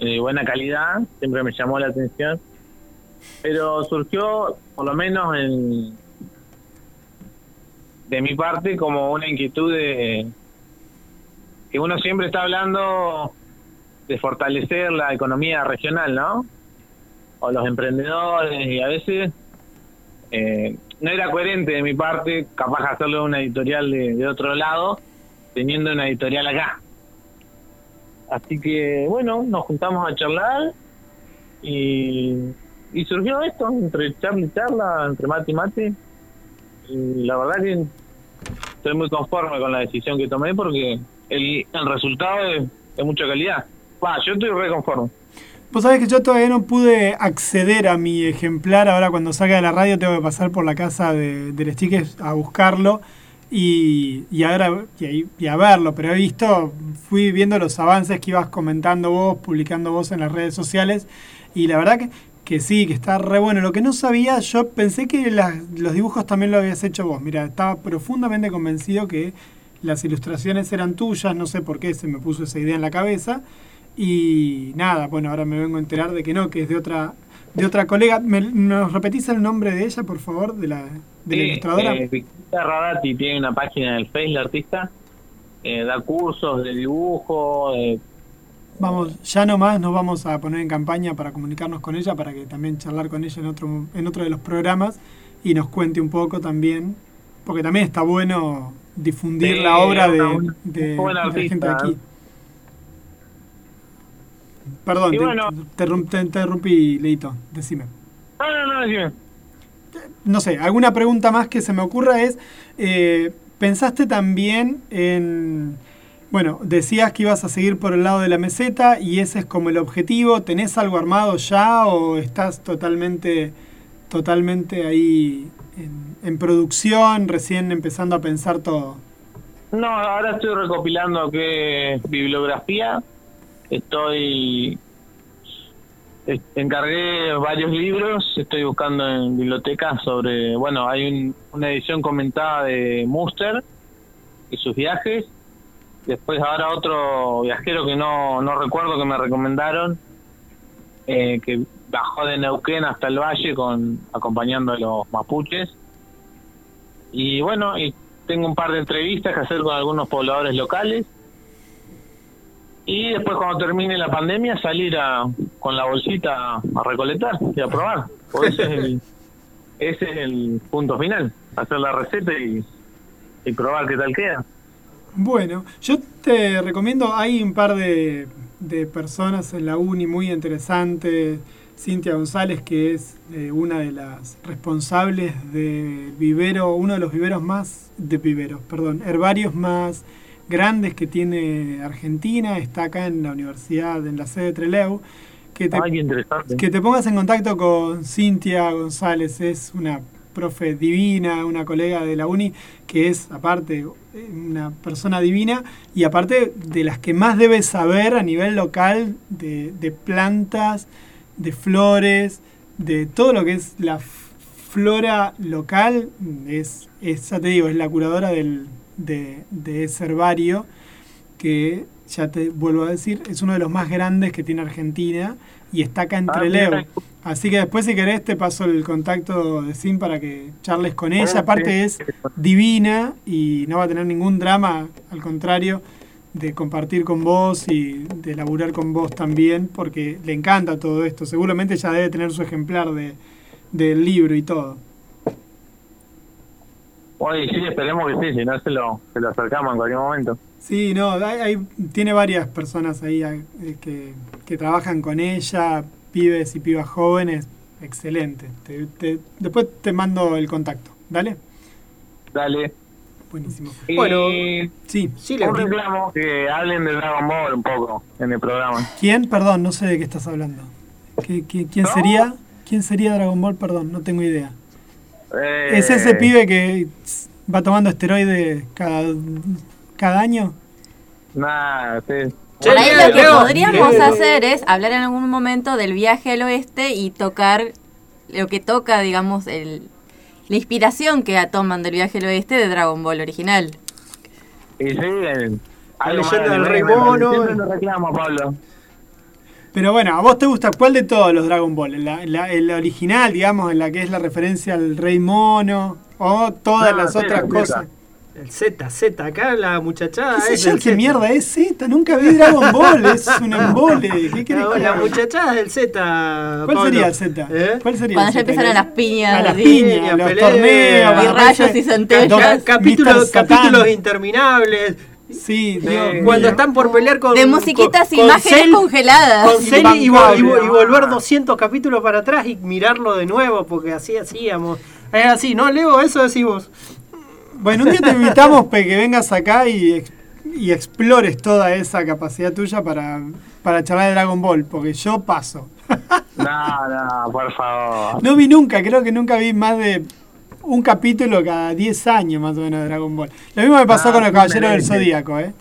de buena calidad, siempre me llamó la atención. Pero surgió, por lo menos en de mi parte, como una inquietud de que uno siempre está hablando de fortalecer la economía regional, ¿no? O los emprendedores, y a veces eh, no era coherente de mi parte, capaz de hacerlo una editorial de, otro lado, teniendo una editorial acá. Así que, bueno, nos juntamos a charlar y, y surgió esto, entre charla y charla, entre mate y mate. Y la verdad que estoy muy conforme con la decisión que tomé porque el, el resultado es de mucha calidad. Va, yo estoy re conforme. Vos sabés que yo todavía no pude acceder a mi ejemplar. Ahora cuando salga de la radio tengo que pasar por la casa de, del Stickers a buscarlo y, y, ahora, y, y a verlo. Pero he visto, fui viendo los avances que ibas comentando vos, publicando vos en las redes sociales. Y la verdad que, que sí, que está re bueno. Lo que no sabía, yo pensé que los dibujos también lo habías hecho vos. Mira, estaba profundamente convencido que las ilustraciones eran tuyas. No sé por qué se me puso esa idea en la cabeza. Y nada, bueno, ahora me vengo a enterar de que no, que es de otra de otra colega. ¿Me, ¿Nos repetís el nombre de ella, por favor, de la, de la ilustradora? eh, Victoria Radati tiene una página en el Face, la artista. eh, da cursos de dibujo, de Vamos, ya nomás nos vamos a poner en campaña para comunicarnos con ella, para que también charlar con ella en otro, en otro de los programas y nos cuente un poco también, porque también está bueno difundir Sí, la obra de, una- de- de la gente de aquí. Perdón, te, bueno. te interrum- te interrumpí, Leito, decime. No, no, no, decime. no sé, alguna pregunta más que se me ocurra es, eh, ¿pensaste también en, bueno, decías que ibas a seguir por el lado de la meseta y ese es como el objetivo, ¿tenés algo armado ya o estás totalmente, totalmente ahí en, en producción, recién empezando a pensar todo? No, ahora estoy recopilando qué bibliografía. Estoy. es- Encargué varios libros, estoy buscando en bibliotecas sobre. Bueno, hay un- una edición comentada de Muster y sus viajes. Después, ahora otro viajero que no, no recuerdo que me recomendaron, eh, que bajó de Neuquén hasta el valle con acompañando a los mapuches. Y bueno, y tengo un par de entrevistas que hacer con algunos pobladores locales. Y después cuando termine la pandemia salir a, con la bolsita a recolectar y a probar. Porque ese es el, [LAUGHS] ese es el punto final, hacer la receta y, y probar qué tal queda. Bueno, yo te recomiendo, hay un par de, de personas en la uni muy interesantes. Cintia González, que es eh, una de las responsables de vivero, uno de los viveros más, de viveros, perdón, herbarios más grandes que tiene Argentina, está acá en la universidad, en la sede de Trelew. Que te, Ay, que te pongas en contacto con Cintia González, es una profe divina, una colega de la uni, que es aparte una persona divina y aparte de las que más debes saber a nivel local de, de plantas, de flores, de todo lo que es la flora local, es, es, ya te digo, es la curadora del, de, de ese herbario que ya te vuelvo a decir, es uno de los más grandes que tiene Argentina y está acá en Ah, Trelew. mira. Así que después si querés te paso el contacto de Sim para que charles con ella. Ah, Aparte es divina y no va a tener ningún drama, al contrario, de compartir con vos y de laburar con vos también, porque le encanta todo esto. Seguramente ya debe tener su ejemplar de, del libro y todo. Oye, sí, esperemos que sí, si no se lo, se lo acercamos en cualquier momento. Sí, no, hay, hay- tiene varias personas ahí eh, que, que trabajan con ella, pibes y pibas jóvenes, excelente. Te- te- después te mando el contacto, ¿dale? Dale. Buenísimo. Y Bueno, Sí, Sí, un le reclamo que hablen de Dragon Ball un poco en el programa. ¿quién? Perdón, no sé de qué estás hablando. ¿Qué, qué- quién ¿No? sería? ¿Quién sería Dragon Ball? Perdón, no tengo idea. Eh, ¿Es ese pibe que va tomando esteroides cada, cada año? Nah, sí. Che, Por ahí lo que Leo, podríamos Leo. hacer es hablar en algún momento del viaje al oeste y tocar lo que toca, digamos, el, la inspiración que toman del viaje al oeste de Dragon Ball original. Y sí, el, algo más del Rey. Mono. Siempre lo reclamo, Pablo. Pero bueno, ¿a vos te gusta cuál de todos los Dragon Ball? ¿La, la- el original, digamos, en la que es la referencia al Rey Mono? ¿O todas No, las otras cosas? El Z, Z, acá la muchachada ¿Qué es yo del qué Z. mierda es Z? Nunca vi Dragon Ball, es un embole. ¿Qué querés No, que la muchachada del Z. ¿Cuál Pablo. sería el Z? ¿Eh? ¿Cuál sería Cuando el ya Z? empezaron las piñas, A las piñas, los peleas, torneos, y rayos y centellas. Capítulos, capítulos interminables. Sí, Dios mío. cuando están por pelear con. De musiquitas, con- con imágenes Cell- congeladas. Con Cell y, y y Inbancable. volver 200 capítulos para atrás y mirarlo de nuevo, porque así hacíamos. Es así, ¿no, Leo? Eso decís vos. Bueno, un día te invitamos para que vengas acá y, y explores toda esa capacidad tuya para, para charlar de Dragon Ball, porque yo paso. [LAUGHS] No, no, por favor. No vi nunca, creo que nunca vi más de un capítulo cada 10 años más o menos de Dragon Ball. Lo mismo me pasó Ah, con los Caballeros del. Zodíaco, ¿eh?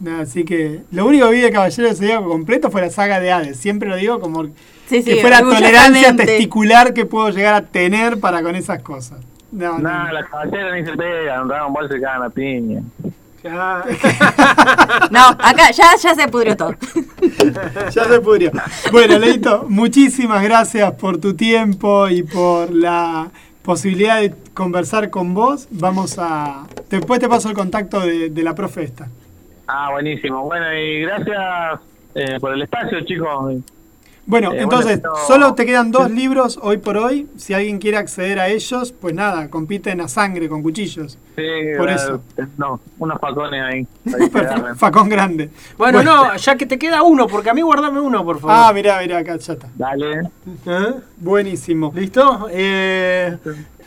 No, así que lo único que vi de Caballeros del Zodíaco completo fue la saga de Hades. Siempre lo digo como Sí, sí, que fue la tolerancia testicular que puedo llegar a tener para con esas cosas. No, no, No, no. las caballeras ni se pegan, Dragon Ball se cagan a piña. [LAUGHS] No, acá ya, ya se pudrió todo. [LAUGHS] Ya se pudrió. Bueno, Leito, muchísimas gracias por tu tiempo y por la posibilidad de conversar con vos. Vamos a. Después te paso el contacto de, de la profe esta. Ah, buenísimo. Bueno, y gracias eh, por el espacio, chicos. Bueno, Eh, entonces, bueno, pero- solo te quedan dos libros hoy por hoy. Si alguien quiere acceder a ellos, pues nada, compiten a sangre con cuchillos. Sí, Por eh, eso. No, unos facones ahí. [LAUGHS] ahí. [LAUGHS] Facón grande. Bueno, no, ya que te queda uno, porque a mí guardame uno, por favor. Ah, mirá, mirá, acá ya está. Dale. ¿Eh? Buenísimo. ¿Listo? Eh,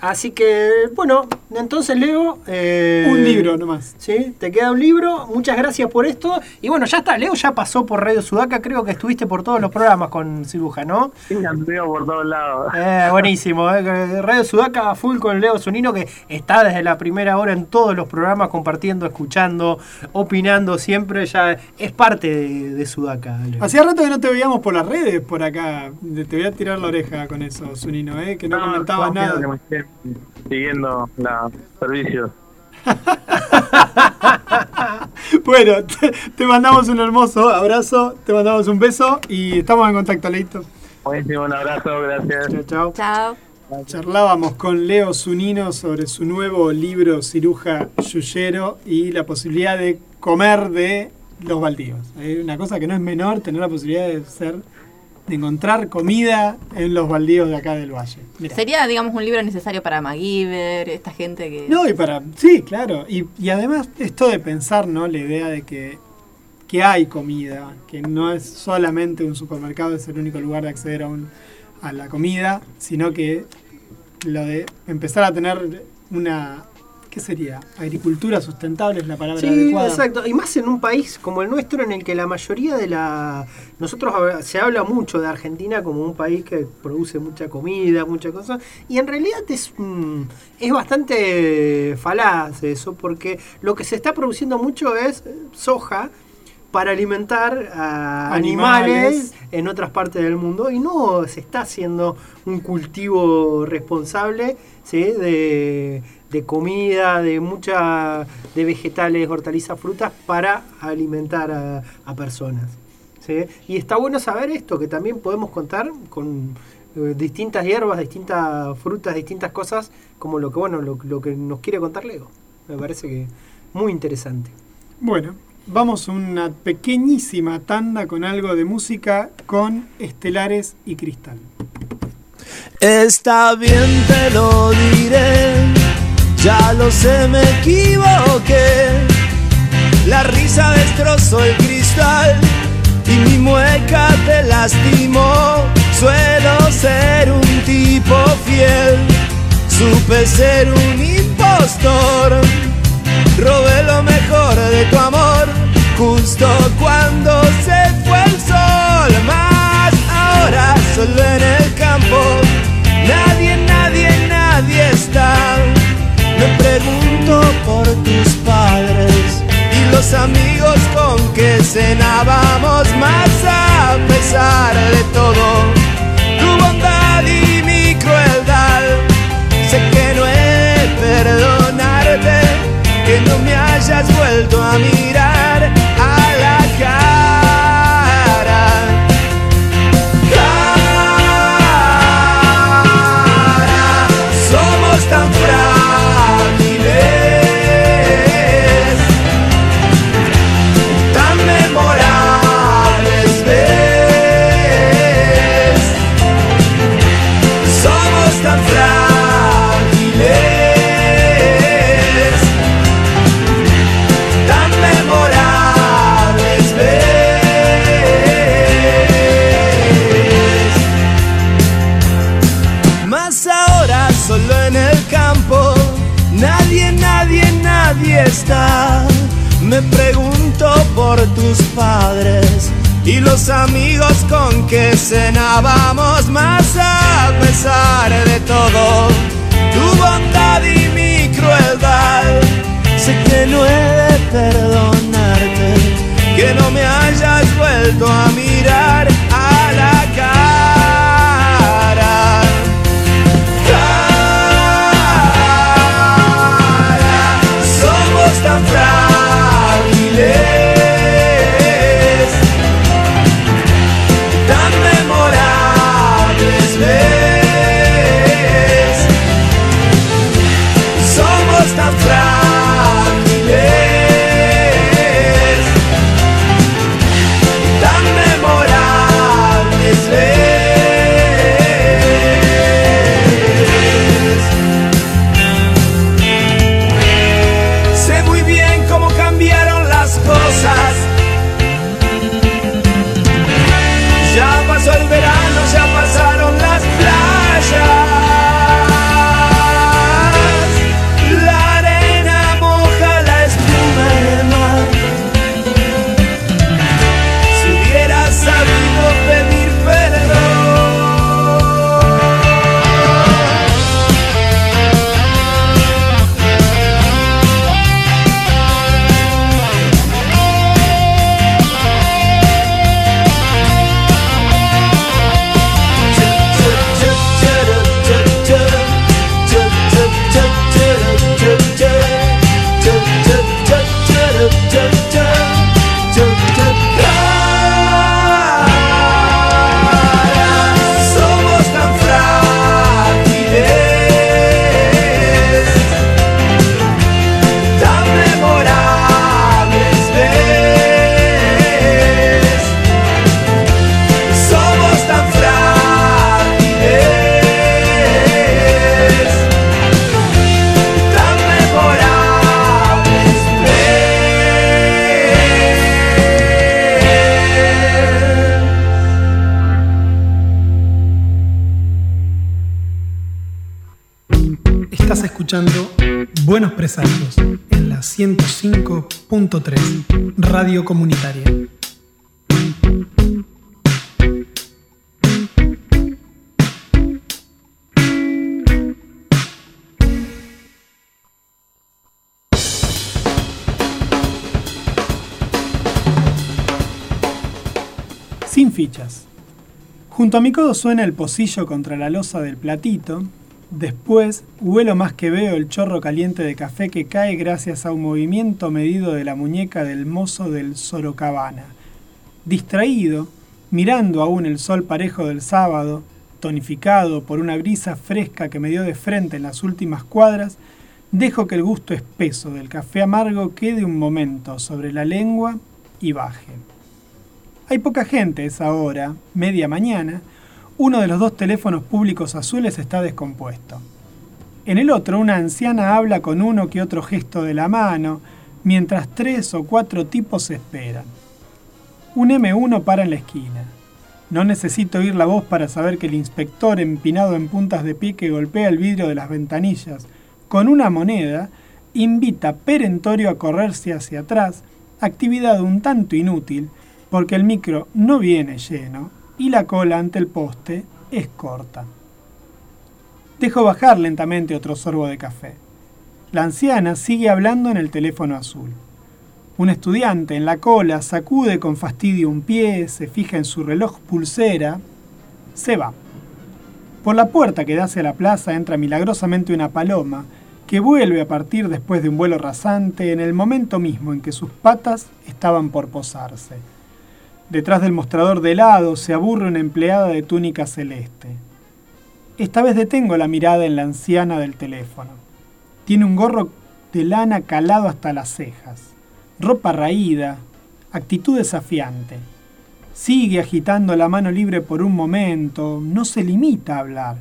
así que, bueno, entonces Leo... eh, Un libro nomás. Sí, te queda un libro. Muchas gracias por esto. Y bueno, ya está. Leo ya pasó por Radio Sudaca. Creo que estuviste por todos los programas con Ciruja, ¿no? Sí, anduvo por todos lados. Eh, buenísimo. eh, Radio Sudaca full con Leo Zunino que está desde la primera hora en todos los programas compartiendo, escuchando, opinando siempre. Ya es parte de, de Sudaca. Leo. Hacía rato que no te veíamos por las redes por acá. Te voy a tirar la oreja con eso, Zunino, ¿eh? que no, comentabas confío nada. que siguiendo los servicios. [LAUGHS] bueno, te, te mandamos un hermoso abrazo, te mandamos un beso y estamos en contacto, Leito. Buenísimo, un abrazo, gracias. Chao, chao. Chao. Charlábamos con Leo Zunino sobre su nuevo libro Ciruja Yuyero y la posibilidad de comer de los baldíos. Es una cosa que no es menor tener la posibilidad de ser de encontrar comida en los baldíos de acá del valle. Mirá. Sería, digamos, un libro necesario para MacGyver, esta gente que... No, y para. Sí, claro. Y, y además, esto de pensar, ¿no? La idea de que, que hay comida, que no es solamente un supermercado, es el único lugar de acceder a, un, a la comida, sino que lo de empezar a tener una. ¿Qué sería? Agricultura sustentable es la palabra Sí, adecuada. exacto. Y más en un país como el nuestro, en el que la mayoría de la. Nosotros se habla mucho de Argentina como un país que produce mucha comida, mucha cosa. Y en realidad es, mm, es bastante falaz eso, porque lo que se está produciendo mucho es soja para alimentar a Animales. animales en otras partes del mundo y no se está haciendo un cultivo responsable ¿sí? de, de comida, de mucha de vegetales, hortalizas, frutas para alimentar a, a personas. ¿sí? Y está bueno saber esto, que también podemos contar con eh, distintas hierbas, distintas frutas, distintas cosas, como lo que bueno, lo, lo que nos quiere contar Leo. Me parece que muy interesante. Bueno, vamos a una pequeñísima tanda con algo de música con estelares y cristal. Está bien, te lo diré. Ya lo sé, me equivoqué. La risa destrozó el cristal y mi mueca te lastimó. Suelo ser un tipo fiel, supe ser un impostor. Robé lo mejor de tu amor, justo cuando se fue el sol. Más ahora solo en el campo, nadie, nadie, nadie está. Me pregunto por tus padres y los amigos con que cenábamos más a pesar de todo. Tu bondad y mi crueldad, sé que no he perdonarte que no me hayas vuelto a mirar Me pregunto por tus padres y los amigos con que cenábamos más a pesar de todo. Tu bondad y mi crueldad, sé que no he de perdonarte, que no me hayas vuelto a mirar Comunitaria. Sin fichas. Junto a mi codo suena el pocillo contra la losa del platito. Después huelo más que veo el chorro caliente de café que cae gracias a un movimiento medido de la muñeca del mozo del Sorocabana. Distraído, mirando aún el sol parejo del sábado, tonificado por una brisa fresca que me dio de frente en las últimas cuadras, dejo que el gusto espeso del café amargo quede un momento sobre la lengua y baje. Hay poca gente esa hora, media mañana. Uno de los dos teléfonos públicos azules está descompuesto. En el otro, una anciana habla con uno que otro gesto de la mano, mientras tres o cuatro tipos esperan. Un M1 para en la esquina. No necesito oír la voz para saber que el inspector, empinado en puntas de pie que golpea el vidrio de las ventanillas con una moneda, invita perentorio a correrse hacia atrás, actividad un tanto inútil, porque el micro no viene lleno y la cola ante el poste es corta. Dejo bajar lentamente otro sorbo de café. La anciana sigue hablando en el teléfono azul. Un estudiante en la cola sacude con fastidio un pie, se fija en su reloj pulsera, se va. Por la puerta que da hacia la plaza entra milagrosamente una paloma que vuelve a partir después de un vuelo rasante en el momento mismo en que sus patas estaban por posarse. Detrás del mostrador de helado se aburre una empleada de túnica celeste. Esta vez detengo la mirada en la anciana del teléfono. Tiene un gorro de lana calado hasta las cejas, ropa raída, actitud desafiante. Sigue agitando la mano libre por un momento, no se limita a hablar.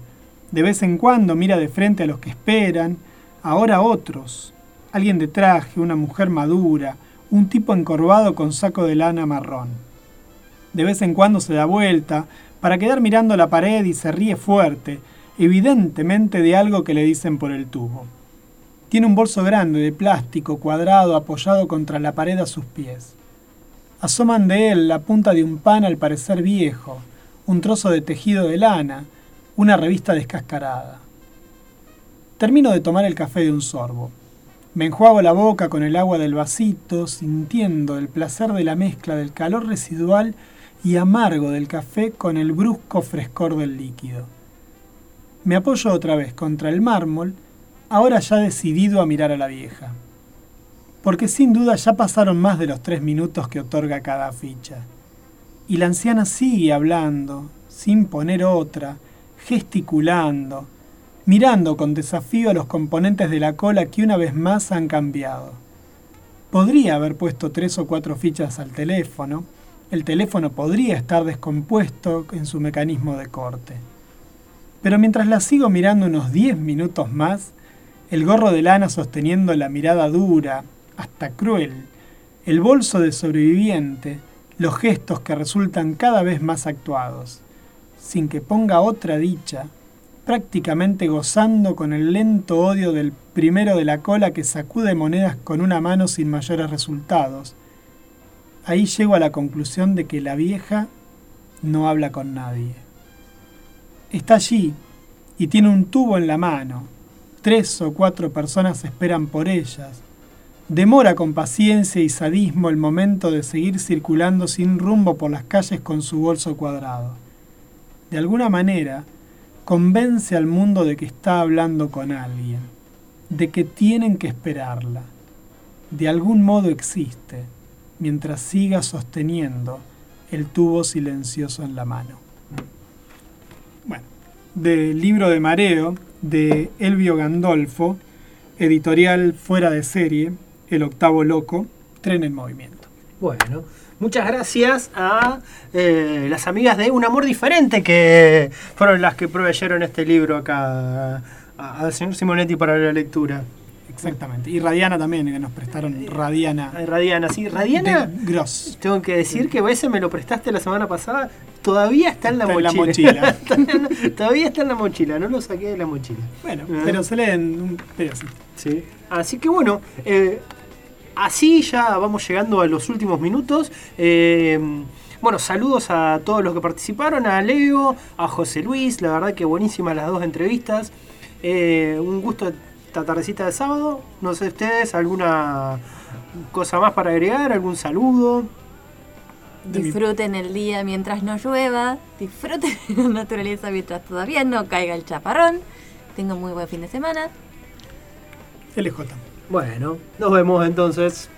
De vez en cuando mira de frente a los que esperan, ahora otros. Alguien de traje, una mujer madura, un tipo encorvado con saco de lana marrón. De vez en cuando se da vuelta para quedar mirando la pared y se ríe fuerte, evidentemente de algo que le dicen por el tubo. Tiene un bolso grande de plástico cuadrado apoyado contra la pared a sus pies. Asoman de él la punta de un pan al parecer viejo, un trozo de tejido de lana, una revista descascarada. Termino de tomar el café de un sorbo. Me enjuago la boca con el agua del vasito, sintiendo el placer de la mezcla del calor residual y amargo del café con el brusco frescor del líquido. Me apoyo otra vez contra el mármol, ahora ya decidido a mirar a la vieja. Porque sin duda ya pasaron más de los tres minutos que otorga cada ficha. Y la anciana sigue hablando, sin poner otra, gesticulando, mirando con desafío a los componentes de la cola que una vez más han cambiado. Podría haber puesto tres o cuatro fichas al teléfono, el teléfono podría estar descompuesto en su mecanismo de corte. Pero mientras la sigo mirando unos 10 minutos más, el gorro de lana sosteniendo la mirada dura, hasta cruel, el bolso de sobreviviente, los gestos que resultan cada vez más actuados, sin que ponga otra dicha, prácticamente gozando con el lento odio del primero de la cola que sacude monedas con una mano sin mayores resultados. Ahí llego a la conclusión de que la vieja no habla con nadie. Está allí y tiene un tubo en la mano. Tres o cuatro personas esperan por ellas. Demora con paciencia y sadismo el momento de seguir circulando sin rumbo por las calles con su bolso cuadrado. De alguna manera, convence al mundo de que está hablando con alguien, de que tienen que esperarla. De algún modo existe, mientras siga sosteniendo el tubo silencioso en la mano. Bueno, del libro de Mareo, de Elvio Gandolfo, editorial fuera de serie, El octavo loco, Tren en movimiento. Bueno, muchas gracias a eh, las amigas de Un Amor Diferente que fueron las que proveyeron este libro acá al señor Simonetti para la lectura. Exactamente. Y Radiana también, que nos prestaron Radiana. Ay, Radiana, sí, Radiana. de Gross. Tengo que decir que ese me lo prestaste la semana pasada. Todavía está en la Está en la mochila. mochila. [LAUGHS] Todavía está en la mochila, no lo saqué de la mochila. Bueno, Ah. pero se leen un pedacito. Sí. Así que bueno, eh, así ya vamos llegando a los últimos minutos. Eh, bueno, saludos a todos los que participaron, a Leo, a José Luis, la verdad que buenísimas las dos entrevistas. Eh, un gusto esta tardecita de sábado. No sé ustedes, alguna cosa más para agregar, algún saludo. Disfruten el día mientras no llueva, disfruten [LAUGHS] la naturaleza mientras todavía no caiga el chaparrón. Tengan muy buen fin de semana. LJ. Bueno, nos vemos entonces.